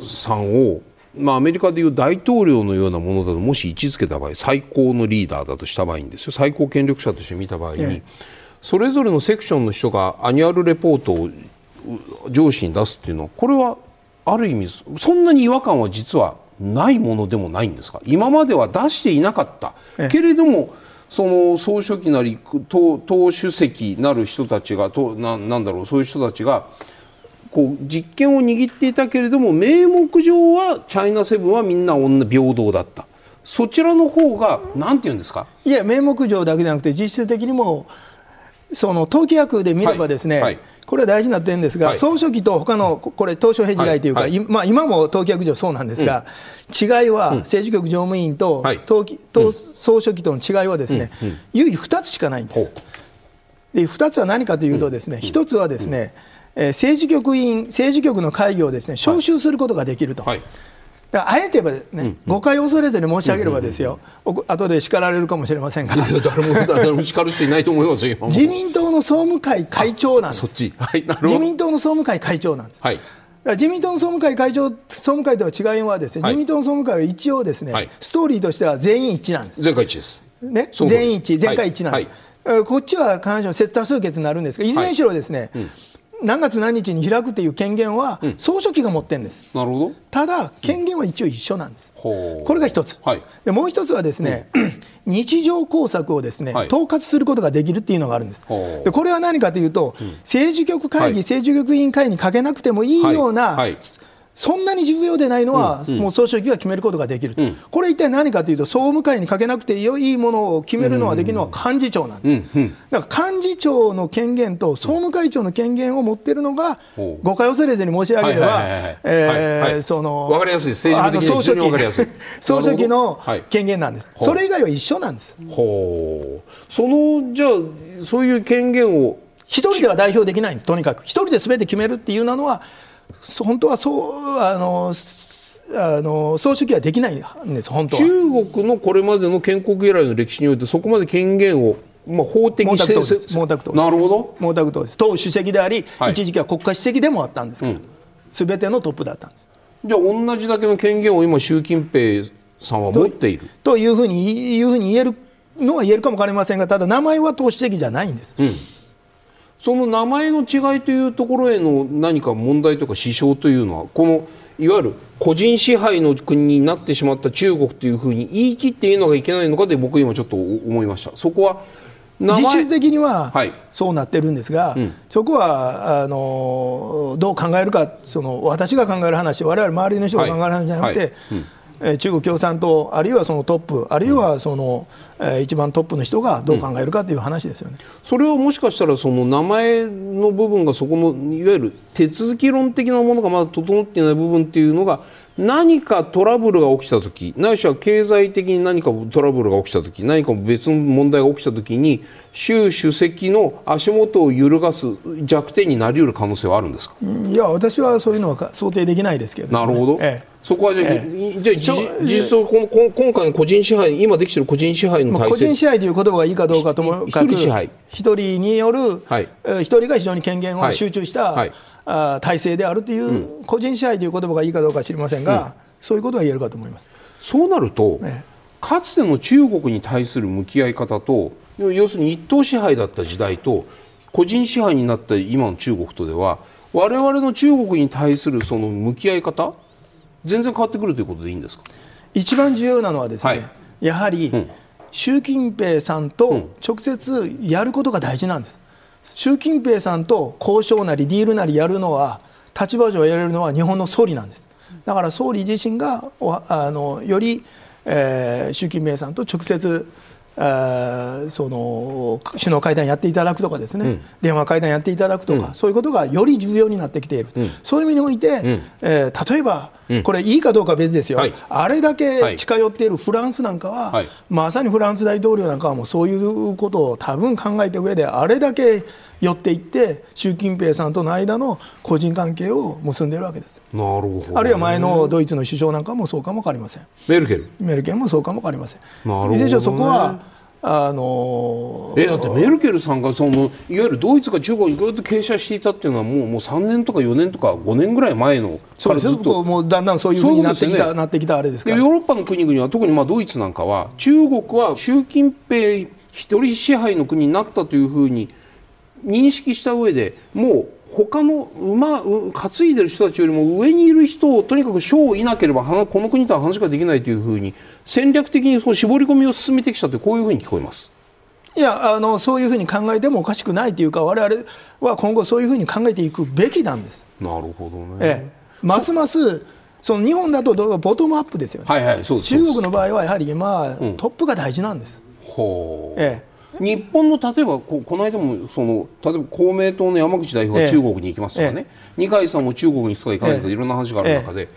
さんをまあ、アメリカでいう大統領のようなものだともし位置づけた場合最高のリーダーだとした場合にですよ。最高権力者として見た場合に、それぞれのセクションの人がアニュアルレポートを上司に出すっていうのはこれはある意味そんなに違和感は実はないものでもないんですか？今までは出していなかった。けれどもその総書記なり党党主席なる人たちがとななんだろうそういう人たちがこう実権を握っていたけれども名目上はチャイナセブンはみんな平等だった。そちらの方がなんて言うんですか？いや名目上だけじゃなくて実質的にもその党規約で見ればですね、はいはい、これは大事になってるんですが、はい、総書記と他のこれ東証平時代というか、まあ、今も党規約上そうなんですが、うん、違いは政治局常務員と党,、党総書記との違いはですね、うんうん、唯一2つしかないんです。で2つは何かというとですね、1つはですね、えー、政治局員政治局の会議をですね招集することができると。はい。あえてばね、うん誤解を恐れずに申し上げればですよ、うんうん、後で叱られるかもしれませんが、誰も誰も叱る人いないと思いますよ、自民党の総務会会長なんです、そっち、はい、自民党の総務会会長なんです。はい。自民党の総務会会長、総務会とは違いはですね、はい、自民党の総務会は一応ですね、はい、ストーリーとしては全員一致なんです。全会一致です。ね、全員一致、全会一致なんです。はい、こっちは必ずしも接多数決になるんですが、いずれにしろですね、うん何月何日に開くという権限は総書記が持ってるんです、うん、なるほど。ただ権限は一応一緒なんです、うん、これが一つ、はい、でもう一つはですね、うん、[clears throat] 日常工作をですね、はい、統括することができるっていうのがあるんです。でこれは何かというと、政治局会議、はい、政治局委員会にかけなくてもいいような、そんなに重要でないのは、もう総書記が決めることができると、うん、これ一体何かというと、総務会にかけなくていいものを決めるのはできるのは幹事長なんです、だから幹事長の権限と総務会長の権限を持っているのが、誤解を恐れずに申し上げれば、その、分かりやすい、政治的に総書記。の権限なんです、それ以外は一緒なんです。ほう。そのじゃあそういう権限を一人では代表できないんです、とにかく。一人で全て決めるっていうのは、本当はそうあのあの総書記はできないんです、本当中国のこれまでの建国以来の歴史において、そこまで権限を、まあ、法的に毛沢東なるほど。毛沢東です、党主席であり、はい、一時期は国家主席でもあったんですから、す、べ、てのトップだったんです。じゃあ、同じだけの権限を今、習近平さんは持っている。というふうにいうふうに言えるのは言えるかも分かりませんが、ただ、名前は党主席じゃないんです。うんその名前の違いというところへの何か問題とか支障というのはこのいわゆる個人支配の国になってしまった中国というふうに言い切っていいのがいけないのかで僕今ちょっと思いました。そこは実質的にはそうなってるんですが、はいうん、そこはあのどう考えるかその私が考える話我々周りの人が考える話じゃなくて、はい。はい。うん中国共産党、あるいはそのトップ、あるいはその、うん、一番トップの人がどう考えるかという話ですよね、うん、それはもしかしたら、その名前の部分が、そこのいわゆる手続き論的なものがまだ整っていない部分っていうのが、何かトラブルが起きたとき、ないしは経済的に何かトラブルが起きたとき、何か別の問題が起きたときに、習主席の足元を揺るがす弱点になり得る可能性はあるんですか？いや、私はそういうのは想定できないですけど、ね、なるほど、ええ、そこはじゃあ、ええ、じゃあ実質この今回の個人支配、今できている個人支配の体制。個人支配という言葉がいいかどうかともかく、一人支配。一人による、はい、一人が非常に権限を集中した、はい。はいあ体制であるという、うん、個人支配という言葉がいいかどうか知りませんが、うん、そういうことは言えるかと思います。そうなると、ね、かつての中国に対する向き合い方と要するに一党支配だった時代と個人支配になった今の中国とでは我々の中国に対するその向き合い方全然変わってくるということでいいんですか？一番重要なのはですね、はい、やはり、うん、習近平さんと直接やることが大事なんです。習近平さんと交渉なりディールなりやるのは立場上やれるのは日本の総理なんです。だから総理自身があのより、えー、習近平さんと直接その首脳会談やっていただくとかですね、うん、電話会談やっていただくとか、うん、そういうことがより重要になってきている、うん、そういう意味において、うん、えー、例えば、これいいかどうかは別ですよ、はい、あれだけ近寄っているフランスなんかは、はい、まさにフランス大統領なんかはもうそういうことを多分考えた上であれだけ寄っていって習近平さんとの間の個人関係を結んでいるわけです。なるほど、ね、あるいは前のドイツの首相なんかもそうかも分かりません。メルケル。メルケルもそうかも分かりません。なるほど、ね、そこはあのー、えだってメルケルさんがそのいわゆるドイツが中国にぐっと傾斜していたっていうのはもうもう3年とか4年とか5年ぐらい前のからずっともうだんだんそういうふうになってきた、ね、なってきたあれですかヨーロッパの国々は特にまあドイツなんかは中国は習近平一人支配の国になったというふうに認識した上でもう他の馬担いでる人たちよりも上にいる人をとにかく賞をいなければこの国とは話ができないというふうに戦略的にその絞り込みを進めてきたとこういうふうに聞こえます。いやあのそういうふうに考えてもおかしくないというか我々は今後そういうふうに考えていくべきなんです。なるほどね、ええ、ますますその日本だとボトムアップですよね、はいはい、中国の場合はやはり今、うん、トップが大事なんです。ほう。ええ日本の例えばここの間もその例えば公明党の山口代表が中国に行きますとかね、二階さんも中国に行くとか行かないとか？いろんな話がある中で、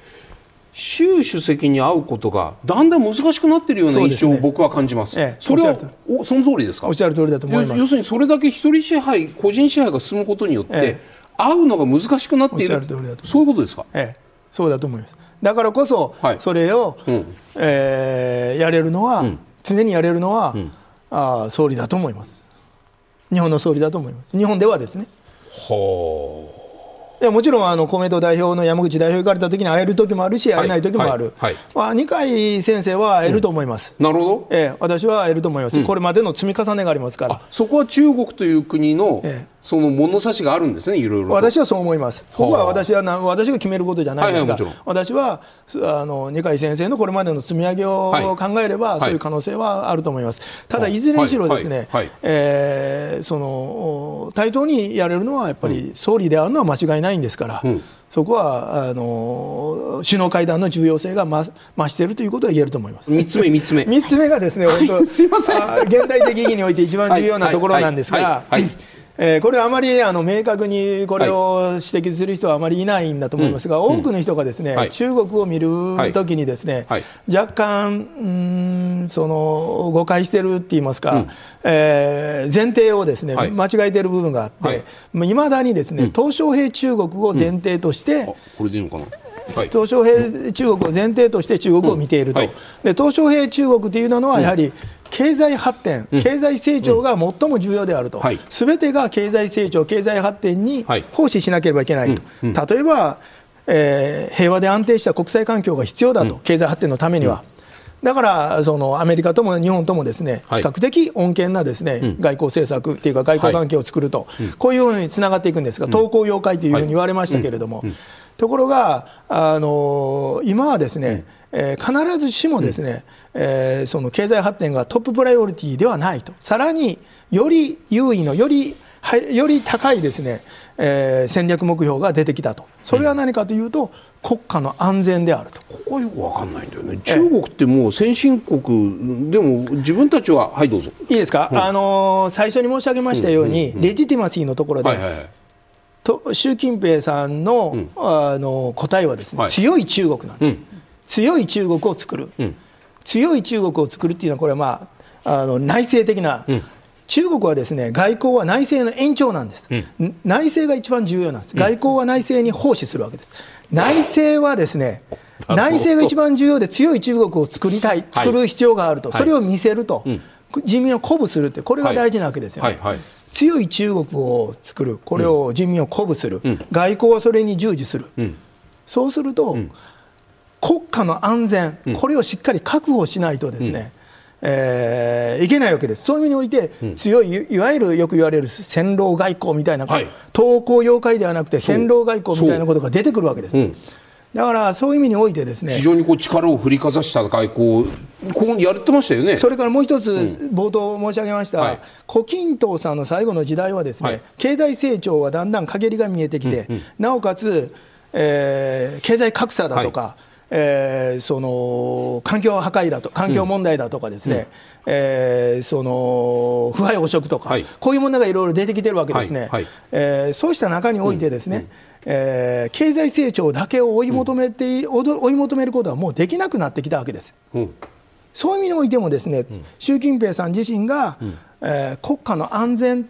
習主席に会うことがだんだん難しくなっているような印象を僕は感じます。それはおその通りですか？おっしゃる通りだと思います。要するにそれだけ一人支配個人支配が進むことによって、会うのが難しくなっている。そういうことですか、ええ、そうだと思います。だからこそ、はい、それを、うん、えー、やれるのは、うん、常にやれるのは、うん、あ総理だと思います。日本の総理だと思います。日本ではですね。ほう。もちろんあの公明党代表の山口代表行かれた時に会える時もあるし、会えない時もある、はい。はい。まあ、二階先生は会えると思います、うん、なるほど、ええ、私は会えると思います、うん、これまでの積み重ねがありますから。そこは中国という国の、ええその物差しがあるんですね、いろいろ私はそう思います、ここは私はな私が決めることじゃないですが、はいはい、私はあの二階先生のこれまでの積み上げを考えれば、はい、そういう可能性はあると思います。ただ、い。ずれにしろですね、えその対等にやれるのはやっぱり総理であるのは間違いないんですから。うん。そこはあの首脳会談の重要性が増増しているということは言えると思います。三つ目三つ目。[laughs] 三つ目がですね、本当すいません。現代的意義において一番重要なところなんですが。えー、これはあまりあの明確にこれを指摘する人はあまりいないんだと思いますが、はい、多くの人がですね、うん、中国を見るときにですね、はい、若干うんその誤解してるって言いますか、うん、えー、前提をですね、はい、間違えている部分があって、い。まだにですね、鄧小平中国を前提として、これでいいのかな？鄧小平中国を前提として中国を見ていると、で鄧小平中国というのはやはり、経済発展、経済成長が最も重要であると、す、べ、てが経済成長、経済発展に奉仕しなければいけないと、例えば、えー、平和で安定した国際環境が必要だと、経済発展のためには。だからそのアメリカとも日本ともですね、比較的穏健なですね、外交政策っていうか、外交関係を作ると、こういうふうにつながっていくんですが、統合要解というふうに言われましたけれども、ところが、あの今はですね、えー、必ずしもですね、うん、えー、その経済発展がトッププライオリティではないと、さらにより優位の、よりより高いですね、えー、戦略目標が出てきたと、それは何かというと、うん、国家の安全であると。ここはよく分かんないんだよね、中国ってもう先進国でも自分たちは、はい、どうぞ。いいですか、うん、あのー、最初に申し上げましたように、レジティマシーのところで、はいはいはい。と習近平さんのうん、あの答えはですね、はい、強い中国なんです、うん、強い中国を作る、うん、強い中国を作るっていうのはこれは、まあ、あの内政的な、中国はですね外交は内政の延長なんです、内政が一番重要なんです、外交は内政に奉仕するわけです、内政はですね内政が一番重要で強い中国を作りたい、作る必要があると、はい、それを見せると、人民を鼓舞するって、これが大事なわけですよね。はいはい。強い中国を作る、これを人民を鼓舞する、うん、外交はそれに従事する、うん、そうすると、うん、国家の安全、これをしっかり確保しないとですね、えー、いけないわけです、そういう意味において、強い、いわゆるよく言われる戦狼外交みたいな、はい、東高妖怪ではなくて、戦狼外交みたいなことが出てくるわけです。だからそういう意味においてですね非常にこう力を振りかざした外交ここやってましたよね。それからもう一つ、冒頭申し上げました、はい、胡錦涛さんの最後の時代はですね、はい、経済成長はだんだん陰りが見えてきて、うんうん、なおかつ、えー、経済格差だとか、はいえー、その環境破壊だと環境問題だとかですね、うん、えー、その腐敗汚職とか、はい、こういう問題がいろいろ出てきてるわけですね、はい。はい、えー、そうした中においてですね、うん。うん。えー、経済成長だけを追い求めて、うん、追い求めることはもうできなくなってきたわけです。うん、そういう意味においてもですね、うん、習近平さん自身が、うん、えー、国家の安全っ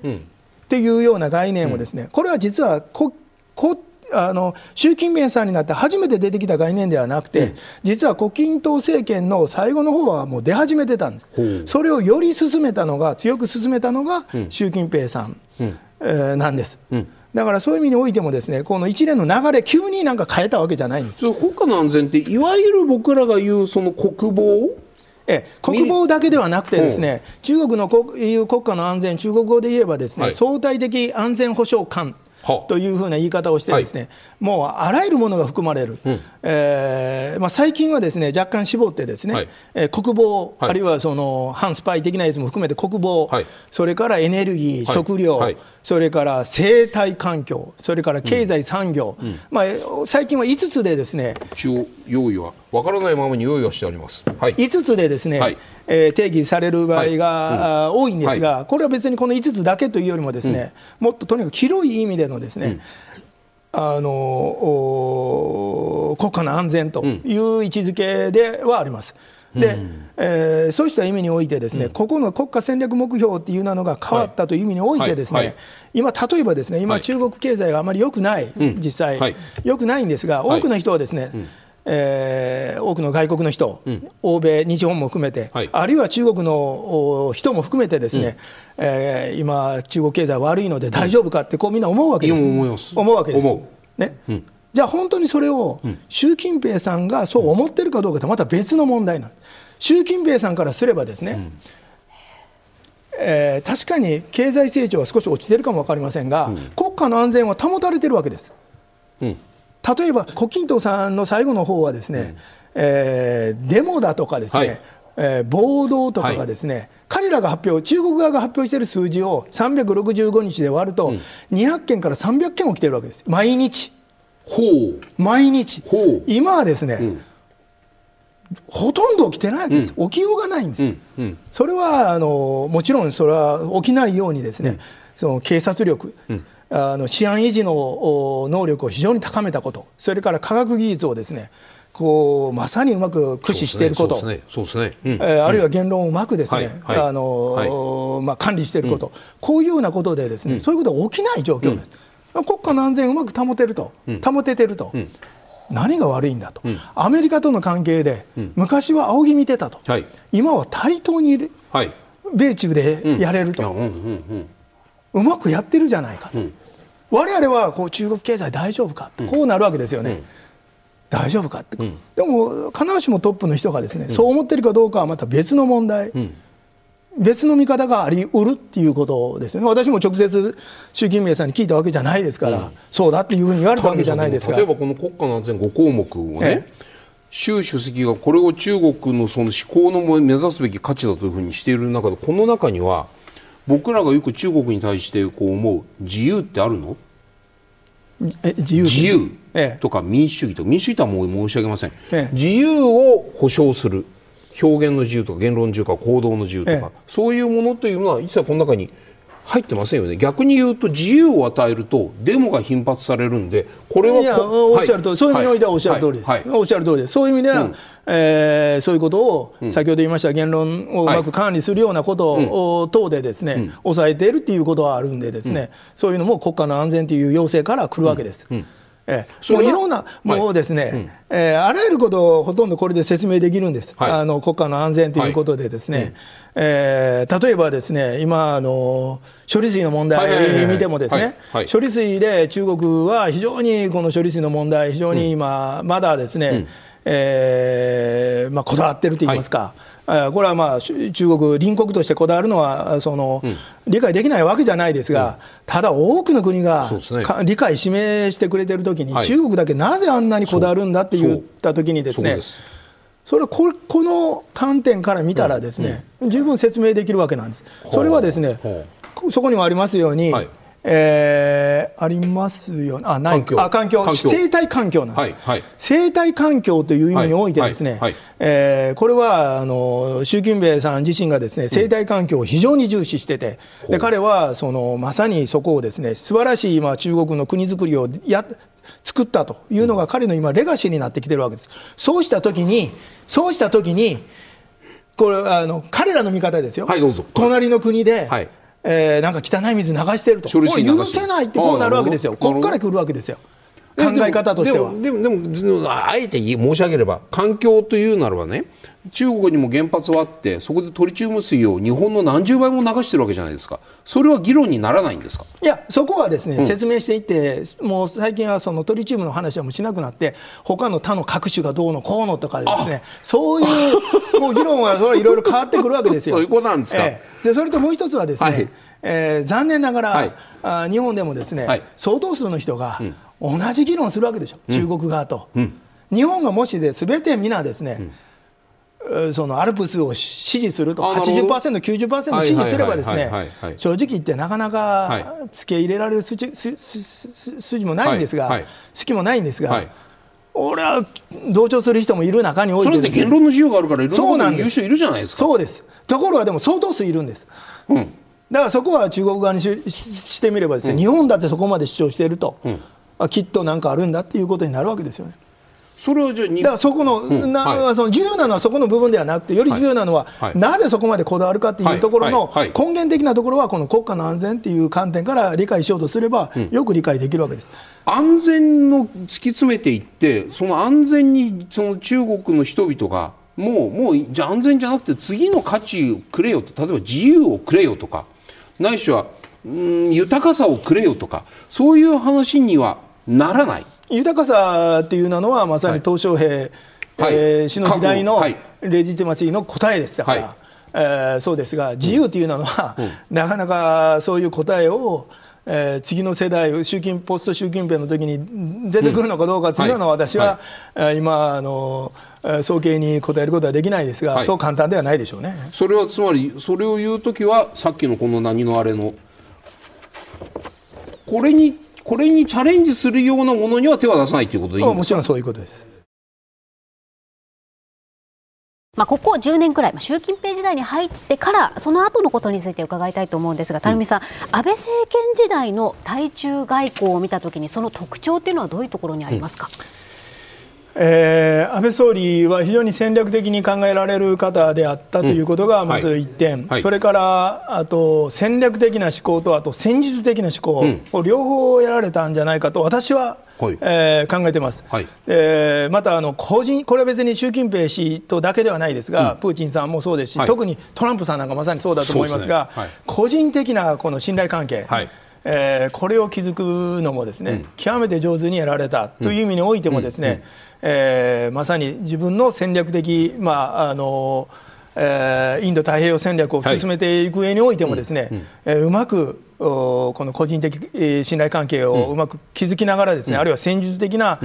ていうような概念をですね、これは実はここあの習近平さんになって初めて出てきた概念ではなくて、実は胡錦涛政権の最後の方はもう出始めてたんです、それをより進めたのが、強く進めたのが習近平さん、えー、なんです。だからそういう意味においてもですねこの一連の流れ急になんか変えたわけじゃないんです。国家の安全っていわゆる僕らが言うその国防？え国防だけではなくて、ですね、中国の国いう国家の安全、中国語で言えばですね、はい、相対的安全保障官というふうな言い方をしてですね、はい、もうあらゆるものが含まれる、うん、えー、まあ、最近はですね若干絞ってですね、はい、えー、国防、はい、あるいはその反スパイ的なやつも含めて国防、それからエネルギー、食料、それから生態環境、それから経済産業、うん。うん、まあ、最近は5つでですね一応用意は分からないままに用意はしてあります、はい、5つでですね、はい、えー、定義される場合が、多いんですが、これは別にこの5つだけというよりもですね、もっととにかく広い意味でのですね、あの国家の安全という位置づけではあります。で、えー、そうした意味においてですね、ここの国家戦略目標っていうのが変わったという意味においてですね、今例えばですね今中国経済があまり良くない、実際、良くないんですが多くの人はですね、えー、多くの外国の人、うん、欧米、日本も含めて、はい、あるいは中国の人も含めて、ですね、うん、えー、今、中国経済悪いので大丈夫かって、こうみんな思うわけです。思うわけです。ね、うん、じゃあ、本当にそれを、習近平さんがそう思ってるかどうかってまた別の問題なんです。習近平さんからすればですね、えー、確かに経済成長は少し落ちてるかも分かりませんが、国家の安全は保たれてるわけです。うん例えば、胡錦涛さんの最後の方はですね、うん、えー、デモだとかですね、はい、えー、暴動とかがですね、はい、彼らが発表、中国側が発表している数字を365日で割ると、200件から300件起きてるわけです、毎日。ほう。毎日。今はですね、うん。ほとんど起きてないわけです、うん、起きようがないんです、うん。うん、それはあのもちろんそれは起きないようにですね、その警察力、あの治安維持の能力を非常に高めたこと、それから科学技術をですねこうまさにうまく駆使していること、そうですね、えあるいは言論をうまくですね、あのまあ、管理していること、こういうようなことでですね、そういうことが起きない状況です。国家の安全をうまく保てると、保ててると。何が悪いんだと、うん、アメリカとの関係で、うん、昔は仰ぎ見てたと、はい、今は対等に米中でやれると、うまくやってるじゃないかと、われわれはこう中国経済大丈夫かと、こうなるわけですよね。大丈夫かって、でも必ずしもトップの人がですね、そう思ってるかどうかはまた別の問題、別の見方がありうるっていうことですね、私も直接、習近平さんに聞いたわけじゃないですから、うん、そうだっていうふうに言われたわけじゃないですか。例えばこの国家の安全5項目をね、習主席がこれを中国のその思考の目指すべき価値だというふうにしている中で、この中には、僕らがよく中国に対してこう思う自由ってあるの？自由自由。とか民主主義と民主主義とはもう申し上げません、ええ、自由を保障する。表現の自由とか言論の自由とか行動の自由とか、え、そういうものというのは一切この中に入ってませんよね。逆に言うと自由を与えるとデモが頻発されるんでこれはいやおっしゃると、はい、そういう意味においてはおっしゃる通りです、はい。はい、おっしゃる通りです。そういう意味では、うん、えー、そういうことを、うん、先ほど言いました言論をうまく管理するようなことを、等でですね、うん、抑えているっていうことはあるんでですね、そういうのも国家の安全という要請から来るわけです。ええ、もういろんな、もうですね、はいうん、えー、あらゆることをほとんどこれで説明できるんです、はい、あの国家の安全ということで、ですね、はい。うん、えー、例えばですね、今あの、処理水の問題見ても、ですね、処理水で中国は非常にこの処理水の問題、非常に今、まだですね、うん、えー、まあ、こだわってると言いますか。これはまあ中国、隣国としてこだわるのはその、うん、理解できないわけじゃないですが、うん、ただ多くの国が、ね、理解示してくれてるときに、はい、中国だけなぜあんなにこだわるんだって言ったときにですね、それここの観点から見たらですね、うん、十分説明できるわけなんです。それはですね、そこにもありますように、はいえー、ありますよね、あない。環境。あ環境。生態環境なんです、はいはい、生態環境という意味において、ですね、はいはい、えー、これはあの習近平さん自身がですね生態環境を非常に重視してて、う。ん、で彼はそのまさにそこをですね素晴らしい今、中国の国づくりをや作ったというのが彼の今、レガシーになってきてるわけです。そうしたときに、そうしたときに、これあの彼らの見方ですよ、はい、隣の国で、はいえー、なんか汚い水流してると、これ許せないってこうなるわけですよ、ここから来るわけですよ。考え方としては。でもでもでもあえて申し上げれば。環境というならばね中国にも原発はあってそこでトリチウム水を日本の何十倍も流してるわけじゃないですか。それは議論にならないんですか？いやそこはですね、うん、説明していってもう最近はそのトリチウムの話はもうしなくなって他の他の各種がどうのこうのとかですねそういう [laughs] もう議論はいろいろ変わってくるわけですよ。そういうことなんですか、えー、でそれともう一つはですね、はい。えー、残念ながら、はい、あ日本でもですね、はい、相当数の人が同じ議論するわけでしょ、うん、中国側と、うん、日本がもしで全て皆ですね、うん、そのアルプスを支持すると80%、90%支持すればですね正直言ってなかなか付け入れられる筋筋もないんですが、隙もないんですが。俺は同調する人もいる中において、それって言論の自由があるからいろんなこと言う人いるじゃないですか。そうです。ところがでも相当数いるんです、うん、だからそこは中国側にしてみればですね、うん、日本だってそこまで主張していると、うん、きっと何かあるんだっていうことになるわけですよね。それはじゃだからそこの,、なその重要なのはそこの部分ではなくて、より重要なのは、なぜそこまでこだわるかっていうところの根源的なところは、この国家の安全っていう観点から理解しようとすれば、よく理解できるわけです。安全の突き詰めていって、その安全にその中国の人々が、もう、もう、じゃ安全じゃなくて、次の価値をくれよと、例えば自由をくれよとか、ないしは、うん、豊かさをくれよとか、そういう話にはならない。豊かさっていうのはまさに鄧小平、はい。えの時代のレジティマシーの答えでした。から、はい、えー、そうですが自由というのは、うん。なかなかそういう答えをえー、次の世代、習近ポスト習近平の時に出てくるのかどうかというのは、私は、はい、今あの、早計に答えることはできないですが、はい、そう簡単ではないでしょうね。それはつまり、それを言うときは、さっきのこの何のあれの、これにこれにチャレンジするようなものには手は出さないということでいいんですか？もちろんそういうことです。まあ、ここ10年くらい、まあ、習近平時代に入ってからその後のことについて伺いたいと思うんですが、垂水さん、安倍政権時代の対中外交を見たときにその特徴っていうのはどういうところにありますか？うんえー、安倍総理は非常に戦略的に考えられる方であったということがまず1点、うんはい、それからあと戦略的な思考とあと戦術的な思考を両方やられたんじゃないかと私は、はい、えー、考えています、はい、えー、またあの個人、これは別に習近平氏とだけではないですが、うん、プーチンさんもそうですし、はい、特にトランプさんなんかまさにそうだと思いますが、すね、個人的なこの信頼関係。えー、これを築くのもですね、うん、極めて上手にやられたという意味においてもですね、えー、まさに自分の戦略的、まああのえー、インド太平洋戦略を進めていく上においてもですね、はい。うん。えー、うまくこの個人的信頼関係をうまく築きながらですね、うん、あるいは戦術的な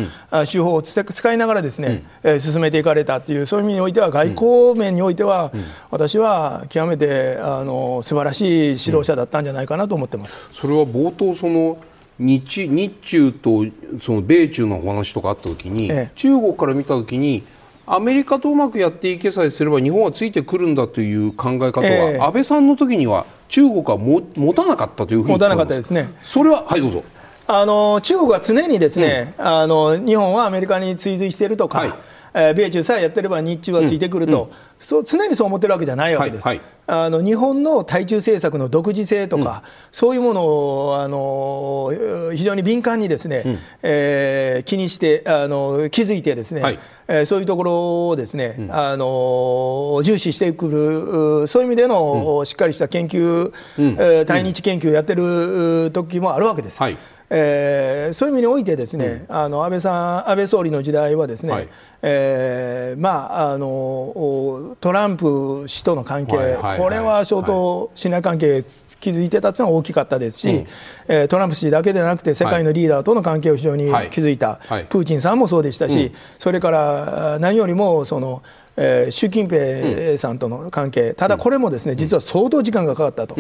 手法を使いながらですね、うん、進めていかれたというそういう意味においては外交面においては、私は極めてあの素晴らしい指導者だったんじゃないかなと思ってます。それは冒頭その日日中とその米中のお話とかあった時に、ええ、中国から見た時にアメリカとうまくやっていけさえすれば日本はついてくるんだという考え方は、え、安倍さんの時には中国はも持たなかったというふうに持たなかったですね。それははいどうぞ。あの中国は常にですね、うん、あの日本はアメリカに追随しているとか、はいえー、米中さえやってれば日中はついてくると、うん。うん、そう常にそう思ってるわけじゃないわけです。はいはい、あの日本の対中政策の独自性とか、うん、そういうものをあの非常に敏感にですね、うん、えー、気にしてあの気づいてですね、はい、えー、そういうところをですね、うん、あの重視してくるそういう意味での、しっかりした研究、うん、えー、対日研究をやってる時もあるわけです。はいえー、そういう意味においてですね、うん、あの安倍さん安倍総理の時代はですね、はい、えー、まああのトランプ氏との関係、はいはい、これは相当信頼関係築いてたというのは大きかったですし、うん、えー、トランプ氏だけでなくて世界のリーダーとの関係を非常に築いた、はい、プーチンさんもそうでしたし、うん、それから何よりもそのえー、習近平さんとの関係、ただこれもですね実は相当時間がかかったと。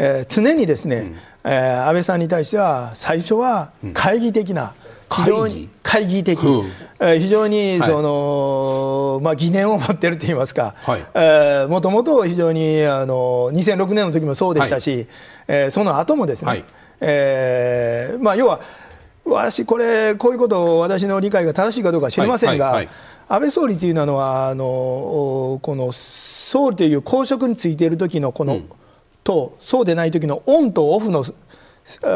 えー、常にですね、うん、えー、安倍さんに対しては最初は懐疑的な、非常に懐疑。的、うん、えー、非常にその、はい、まあ、疑念を持ってると言いますか、もともと非常にあの2006年の時もそうでしたし、はい、えー、その後もですね、はい、えー、まあ、要は私、これ、こういうことを私の理解が正しいかどうか知りませんが、安倍総理というのはあのこの総理という公職についている時のこの、うん、とそうでない時のオンとオフの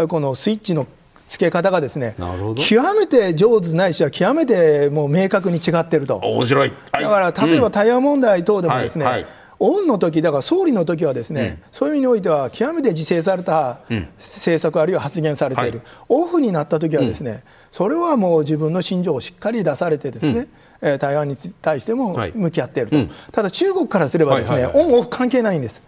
このスイッチの付け方がですね極めて上手ないしは極めてもう明確に違っていると。面白い、はい、だから例えば台湾問題等でもですね、はいはい。オンの時だから総理の時はですね、うん、そういう意味においては極めて自制された政策あるいは発言されている、はい、オフになった時はですね、うん、それはもう自分の心情をしっかり出されてですね、うん、台湾に対しても向き合っていると、はい、ただ中国からすればですね、オンオフ関係ないんです。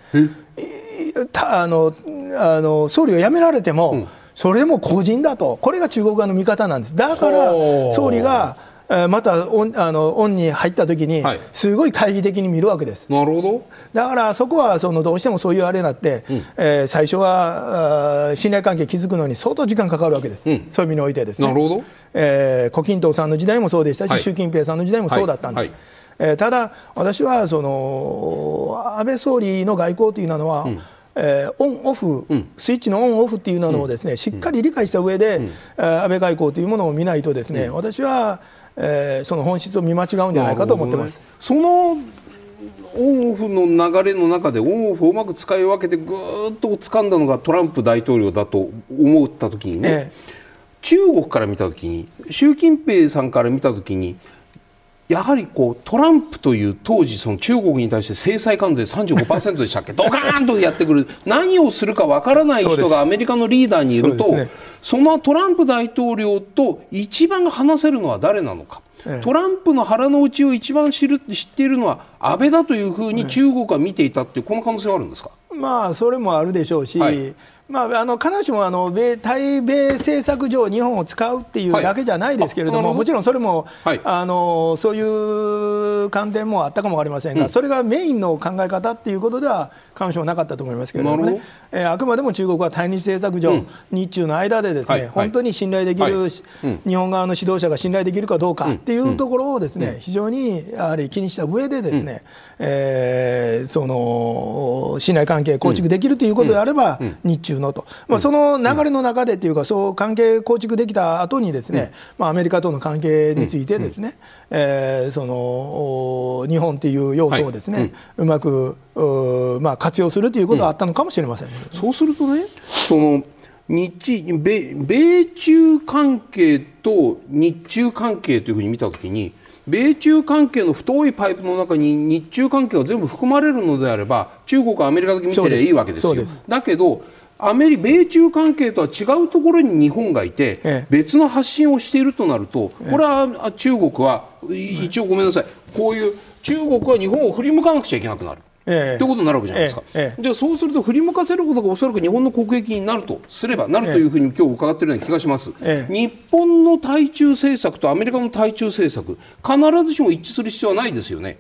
あのあの総理を辞められても、それも個人だと、これが中国側の見方なんです。だから総理がまたオンあのオンに入った時に、すごい懐疑的に見るわけです。なるほど。だからそこはそのどうしてもそういうあれになって、うん、えー、最初は信頼関係築くのに相当時間かかるわけです、うん、そういう意味においてですね。なるほど。えー、胡錦涛さんの時代もそうでしたし、はい、習近平さんの時代もそうだったんです。はい。はい。えー、ただ、私はその安倍総理の外交というのは、うん。えー、オンオフ、うん、スイッチのオンオフっていうのをですね、しっかり理解した上で、うん、安倍外交というものを見ないとですね、私はえー、その本質を見間違うんじゃないかと思ってます。ね、そのオンオフの流れの中でオンオフをうまく使い分けてぐーっと掴んだのがトランプ大統領だと思った時にね、ええ、中国から見た時に習近平さんから見た時にやはりこうトランプという当時その中国に対して制裁関税35%でしたっけ？ドカーンとやってくる。何をするかわからない人がアメリカのリーダーにいるとそ,、ね、そのトランプ大統領と一番話せるのは誰なのか？トランプの腹の内を一番知る知っているのは安倍だというふうに中国は見ていたっていうこの可能性はあるんですか、まあ、それもあるでしょうし、はい、まあ、あの必ずしもあの米対米政策上、日本を使うっていうだけじゃないですけれども、はい、もちろんそれも、はい、あのそういう観点もあったかも分かりませんが、うん、それがメインの考え方っていうことでは、必ずしもなかったと思いますけれどもね、えー、あくまでも中国は対日政策上、うん、日中の間でですね、はい、本当に信頼できる、日本側の指導者が信頼できるかどうかっていうところをですね、非常にやはり気にした上でですね、えー、その信頼関係構築できるということであれば、日中のと、まあ、その流れの中でというか、そう関係構築できた後にですね、まあ、アメリカとの関係についてですね、えー、その日本という要素をですね、うまくまあ、活用するということはあったのかもしれません、ね、そうするとねその日米米中関係と日中関係というふうに見たときに米中関係の太いパイプの中に日中関係が全部含まれるのであれば中国アメリカだけ見てりゃいいわけですよ。だけどアメリ米中関係とは違うところに日本がいて、ええ、別の発信をしているとなるとこれは中国は一応ごめんなさい。こういう中国は日本を振り向かなくちゃいけなくなる。ええ、ということになるわけじゃないですか、ええ、じゃあそうすると振り向かせることがおそらく日本の国益になるとすればなるというふうに今日伺っているような気がします、日本の対中政策とアメリカの対中政策必ずしも一致する必要はないですよね。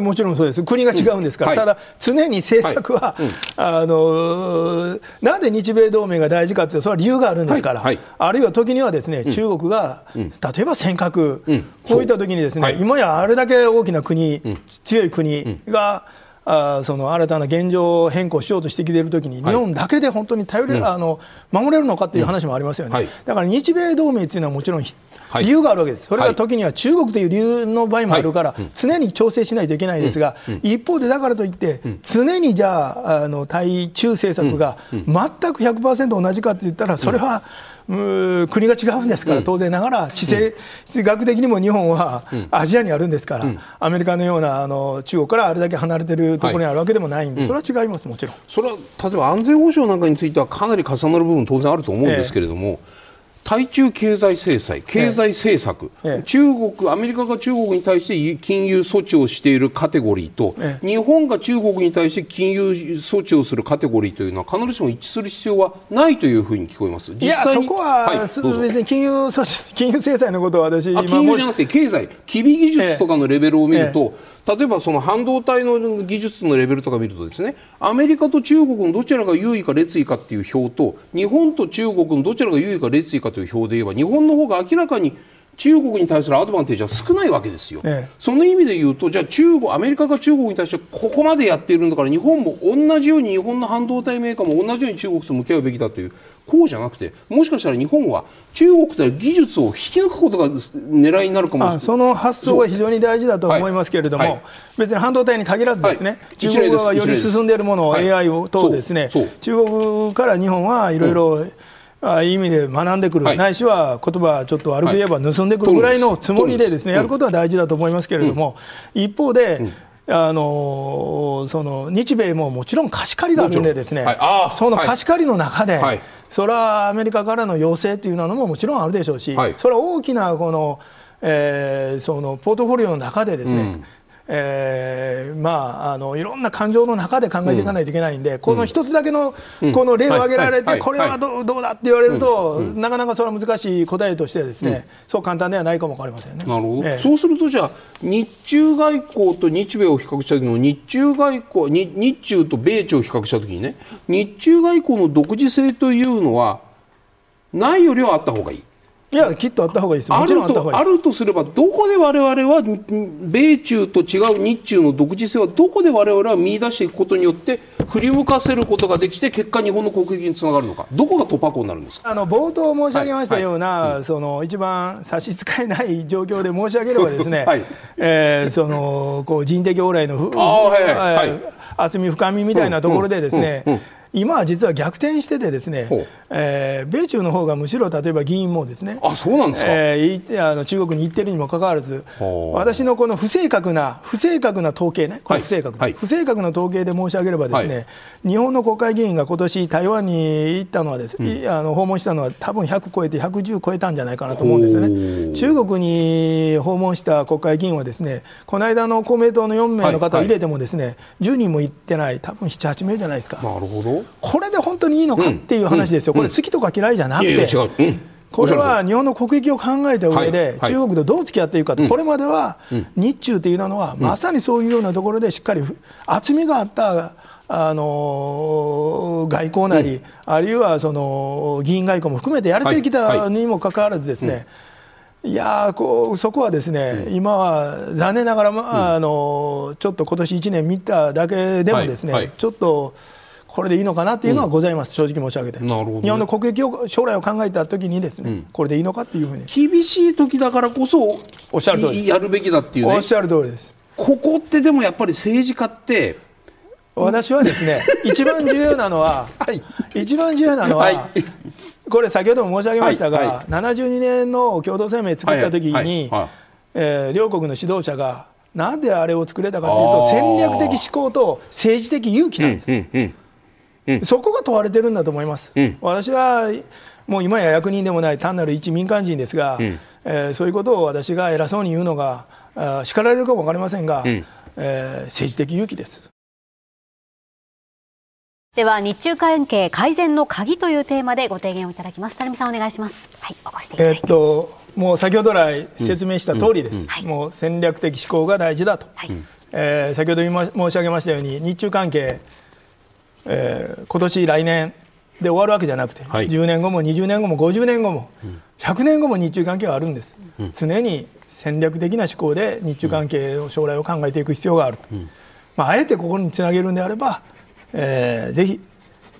もちろんそうです、国が違うんですから、うんはい、ただ、常に政策は、はい。うん、あのなんで日米同盟が大事かというと、それは理由があるんですから、はい、あるいは時にはですね、うん、中国が、例えば尖閣、こういった時にですね、今やあれだけ大きな国、強い国が、あその新たな現状変更しようとしてきているときに、日本だけで本当に頼れる、うん、あの守れるのかという話もありますよね、はい、だから日米同盟というのはもちろん理由があるわけです、それが時には中国という理由の場合もあるから、常に調整しないといけないですが、一方でだからといって、常にじゃあ、あの対中政策が全く100%同じかといったら、それは、国が違うんですから、当然ながら地政学的にも日本はアジアにあるんですから、アメリカのようなあの中国からあれだけ離れてるところにあるわけでもないんで、それは違います、もちろん。それは例えば安全保障なんかについてはかなり重なる部分当然あると思うんですけれども、ええ対中経済制裁、経済政策、ええ、中国、アメリカが中国に対して金融措置をしているカテゴリーと、え、日本が中国に対して金融措置をするカテゴリーというのは、必ずしも一致する必要はないというふうに聞こえます。実際いや、そこは、はい、別に金融措置、金融制裁のことは私、金融じゃなくて経済、機微技術とかのレベルを見ると、例えばその半導体の技術のレベルとか見るとですねアメリカと中国のどちらが優位か劣位かっていう表と日本と中国のどちらが優位か劣位かという表で言えば日本の方が明らかに中国に対するアドバンテージは少ないわけですよ、ええ、その意味で言うとじゃあ中国アメリカが中国に対してここまでやっているんだから日本も同じように日本の半導体メーカーも同じように中国と向き合うべきだというこうじゃなくてもしかしたら日本は中国と技術を引き抜くことが狙いになるかもしれない。その発想は非常に大事だと思いますけれども、はいはい、別に半導体に限らずですね、はい、中国がより進んでいるものを AI を等ですね。中国から日本はいろいろ、うん。あいい意味で学んでくる、はい、ないしは言葉ちょっと悪く言えば盗んでくるぐらいのつもりでですね、やることは大事だと思いますけれども、一方で、あのその日米ももちろん貸し借りがあるん。でですね、はい、その貸し借りの中で、はい、それはアメリカからの要請というのももちろんあるでしょうし、はい、それは大きなこの、えー、そのポートフォリオの中でですね、うんえー、まああのいろんな感情の中で考えていかないといけないんで、うん、この一つだけのこの例を挙げられて、これはどどうだって言われると、なかなかそれは難しい答えとしてですね、そう簡単ではないかも分かりませんね。なるほど、えー、そうするとじゃあ日中外交と日米を比較した時の日中外交日日中と米中を比較した時にね日中外交の独自性というのはないよりはあった方がいい。いや、きっとあった方がいいです。あるとあるとすれば、どこで我々は米中と違う日中の独自性はどこで我々は見出していくことによって振り向かせることができて結果、日本の国益につながるのか、どこが突破口になるんですか？あの冒頭申し上げましたような、はい。はい、その一番差し支えない状況で申し上げればですね、はい、えー、そのこう人的往来のふ、はいはい、厚み深みみたいなところでですね、うんうんうん今は実は逆転しててですね、えー、米中の方がむしろ例えば議員もですねあそうなんですか、えー、あの中国に行ってるにもかかわらず私のこの不正確な不正確な統計ねこの不正確、はい、不正確な統計で申し上げればですね、はい、日本の国会議員が今年台湾に行ったのはです、うん、あの訪問したのは多分100超えて110超えたんじゃないかなと思うんですよね。中国に訪問した国会議員はですねこの間の公明党の4名の方を入れてもですね、はいはい、10人も行ってない多分7、8名じゃないですか。なるほどこれで本当にいいのかっていう話ですよ、これ、好きとか嫌いじゃなくて。これは日本の国益を考えた上で、中国とどう付き合っていくかと、これまでは日中というのは、まさにそういうようなところでしっかり厚みがあったあの外交なり、あるいはその議員外交も含めてやれてきたにもかかわらずですね、いやこうそこはですね、うん、今は残念ながら、まあ、あのちょっと今年1年見ただけでもですね、ちょっと。これでいいのかなっていうのはございます、うん、正直申し上げて、ね、日本の国益を将来を考えたときにですね、うん、これでいいのかっていうふうに。厳しい時だからこそおっしゃる通りやるべきだっていう、ね、おっしゃる通りです。ここってでもやっぱり政治家って私はですね [laughs] 一番重要なのは、はい、一番重要なのは、はい、これ先ほども申し上げましたが、はい。はい、72年の共同声明作った時に、はい。はい、えー、両国の指導者がなんであれを作れたかというと戦略的思考と政治的勇気なんです。うんうんうんそこが問われてるんだと思います。うん、私はもう今や役人でもない単なる一民間人ですが、うん、えー、そういうことを私が偉そうに言うのがあ叱られるかも分かりませんが、うん、えー、政治的勇気です。では日中関係改善の鍵というテーマでご提言をいただきます。垂水さんお願いします。はい、起こしてえっともう先ほど来説明した通りです。もう戦略的思考が大事だと。はい、えー、先ほど申し上げましたように日中関係えー、今年来年で終わるわけじゃなくて、はい、10年後も20年後も50年後も、100年後も日中関係はあるんです、うん、常に戦略的な思考で日中関係の将来を考えていく必要があると、うん、まあ、あえてここにつなげるんであれば、えー、ぜひ、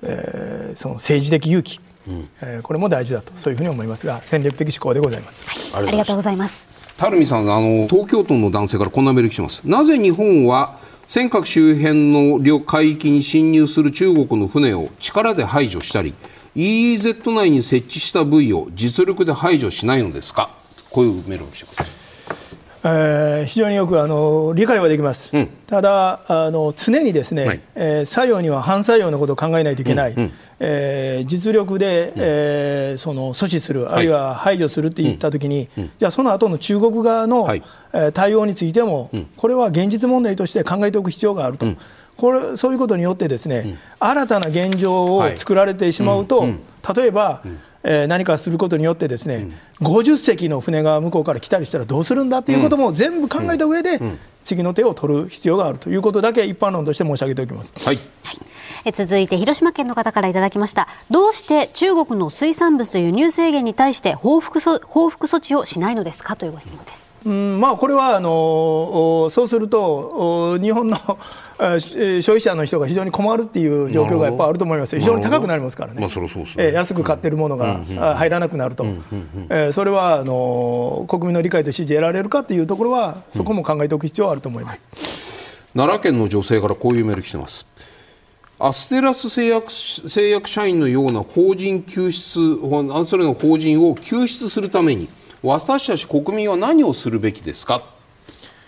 えー、その政治的勇気、うん、えー、これも大事だとそういうふうに思いますが戦略的思考でございます、はい、ありがとうございます。垂水さんあの東京都の男性からこんなメール来てます。なぜ日本は尖閣周辺の領海域に侵入する中国の船を力で排除したり EEZ 内に設置した部位を実力で排除しないのですか？こういうメールをしてます。えー、非常によくあの理解はできます、うん、ただあの常にですね、はい、えー、作用には反作用のことを考えないといけない、うんうん、えー、実力で、うん、えー、その阻止する、あるいは排除するって言ったときに、うん、じゃあ、その後の中国側の、はい、えー、対応についても、これは現実問題として考えておく必要があると。これそういうことによってですね、新たな現状を作られてしまうと、例えば、えー、何かすることによってですね、うん、50隻の船が向こうから来たりしたらどうするんだということも全部考えた上で、次の手を取る必要があるということだけ一般論として申し上げておきます。はい、え続いて広島県の方からいただきました。どうして中国の水産物輸入制限に対して報復報復措置をしないのですか？というご質問です。うん。まあ、これはあのそうすると日本の消費者の人が非常に困るっていう状況がやっぱあると思います。非常に高くなりますからね、まあそそうえ安く買ってるものが入らなくなると、えそれはあの国民の理解と支持得られるかっていうところはそこも考えておく必要はあると思います、奈良県の女性からこういうメール来てます。アステラス製薬製薬社員のような法人救出それの法人を救出するために私たち国民は何をするべきですか？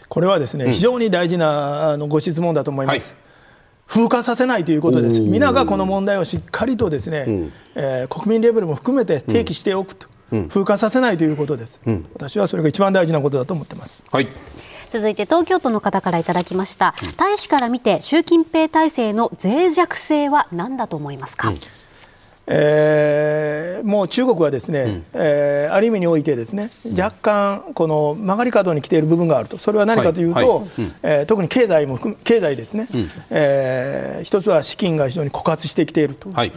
これはですね、うん、非常に大事なあのご質問だと思います。はい。風化させないということです、皆がこの問題をしっかりとですね、うん、えー、国民レベルも含めて提起しておくと、うん、風化させないということです、うん、私はそれが一番大事なことだと思ってます。はい。続いて東京都の方からいただきました、大使から見て習近平体制の脆弱性は何だと思いますか、えー、もう中国はですね、うん、えー、ある意味においてですね、若干この曲がり角に来ている部分があると、それは何かというと、はい。はい、えー、特に経済も含経済ですね、うん、えー、一つは資金が非常に枯渇してきていると。はい。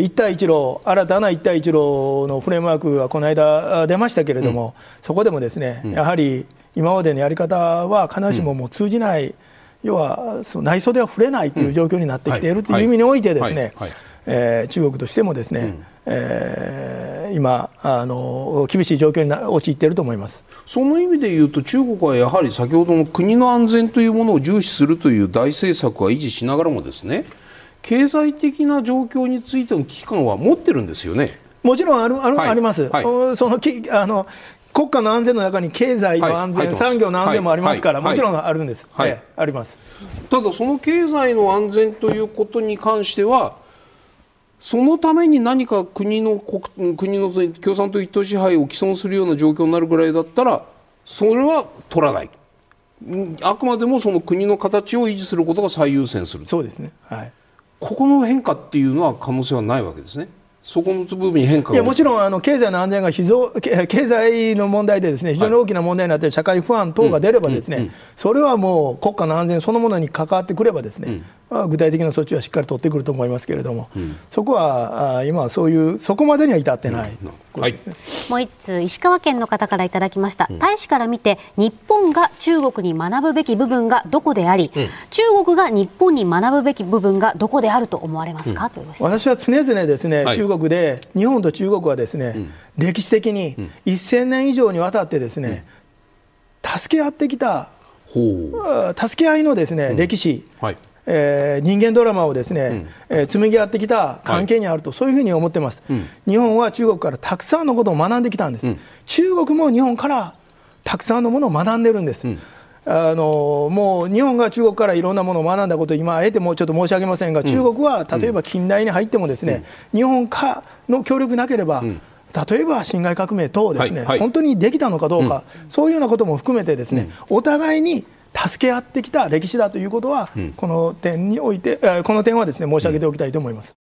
一帯一路、新たな一帯一路のフレームワークがこの間出ましたけれども、うん、そこでもですね、うん、やはり今までのやり方は必ずしももう通じない、うん、要はその内装では触れないという状況になってきているという意味においてですね、えー、中国としてもですね、うん、えー、今あの厳しい状況に陥っていると思います。その意味で言うと中国はやはり先ほどの国の安全というものを重視するという大政策は維持しながらもですね経済的な状況についての危機感は持ってるんですよね。もちろんあるある、はい、あります、はい、そのきあの国家の安全の中に経済の安全、はい、産業の安全もありますから、もちろんあるんです、はい、あります。ただ、その経済の安全ということに関しては、そのために何か国の国国の共産党一党支配を既存するような状況になるぐらいだったら、それは取らない。あくまでもその国の形を維持することが最優先する。そうですね。はい。ここの変化っていうのは可能性はないわけですね。そこの部分に変化いやもちろんあの経済の安全が非常 [laughs] 経済の問題でですね非常に大きな問題になって社会不安等が出ればですね、それはもう国家の安全そのものに関わってくればですね、具体的な措置はしっかり取ってくると思いますけれども、うん、そこは今はそういうそこまでには至ってない、うん。はい、もう一通石川県の方からいただきました、うん、大使から見て日本が中国に学ぶべき部分がどこであり、中国が日本に学ぶべき部分がどこであると思われますか、と私は常々ですね、はい、中国で日本と中国はですね、歴史的に1000年以上にわたってですね、助け合ってきた助け合いのですね、歴史、はいえー、人間ドラマをですね、うん、えー、紡ぎ合ってきた関係にあると、はい、そういうふうに思ってます、うん、日本は中国からたくさんのことを学んできたんです、うん、中国も日本からたくさんのものを学んでるんです。うん、あのもう日本が中国からいろんなものを学んだことを今、あえてもうちょっと申し上げませんが、中国は例えば近代に入っても、ですね、日本かの協力なければ、例えば辛亥革命等ですね、はい。はい、本当にできたのかどうか、そういうようなことも含めて、ですね、お互いに助け合ってきた歴史だということは、うん、この点において、この点はですね申し上げておきたいと思います。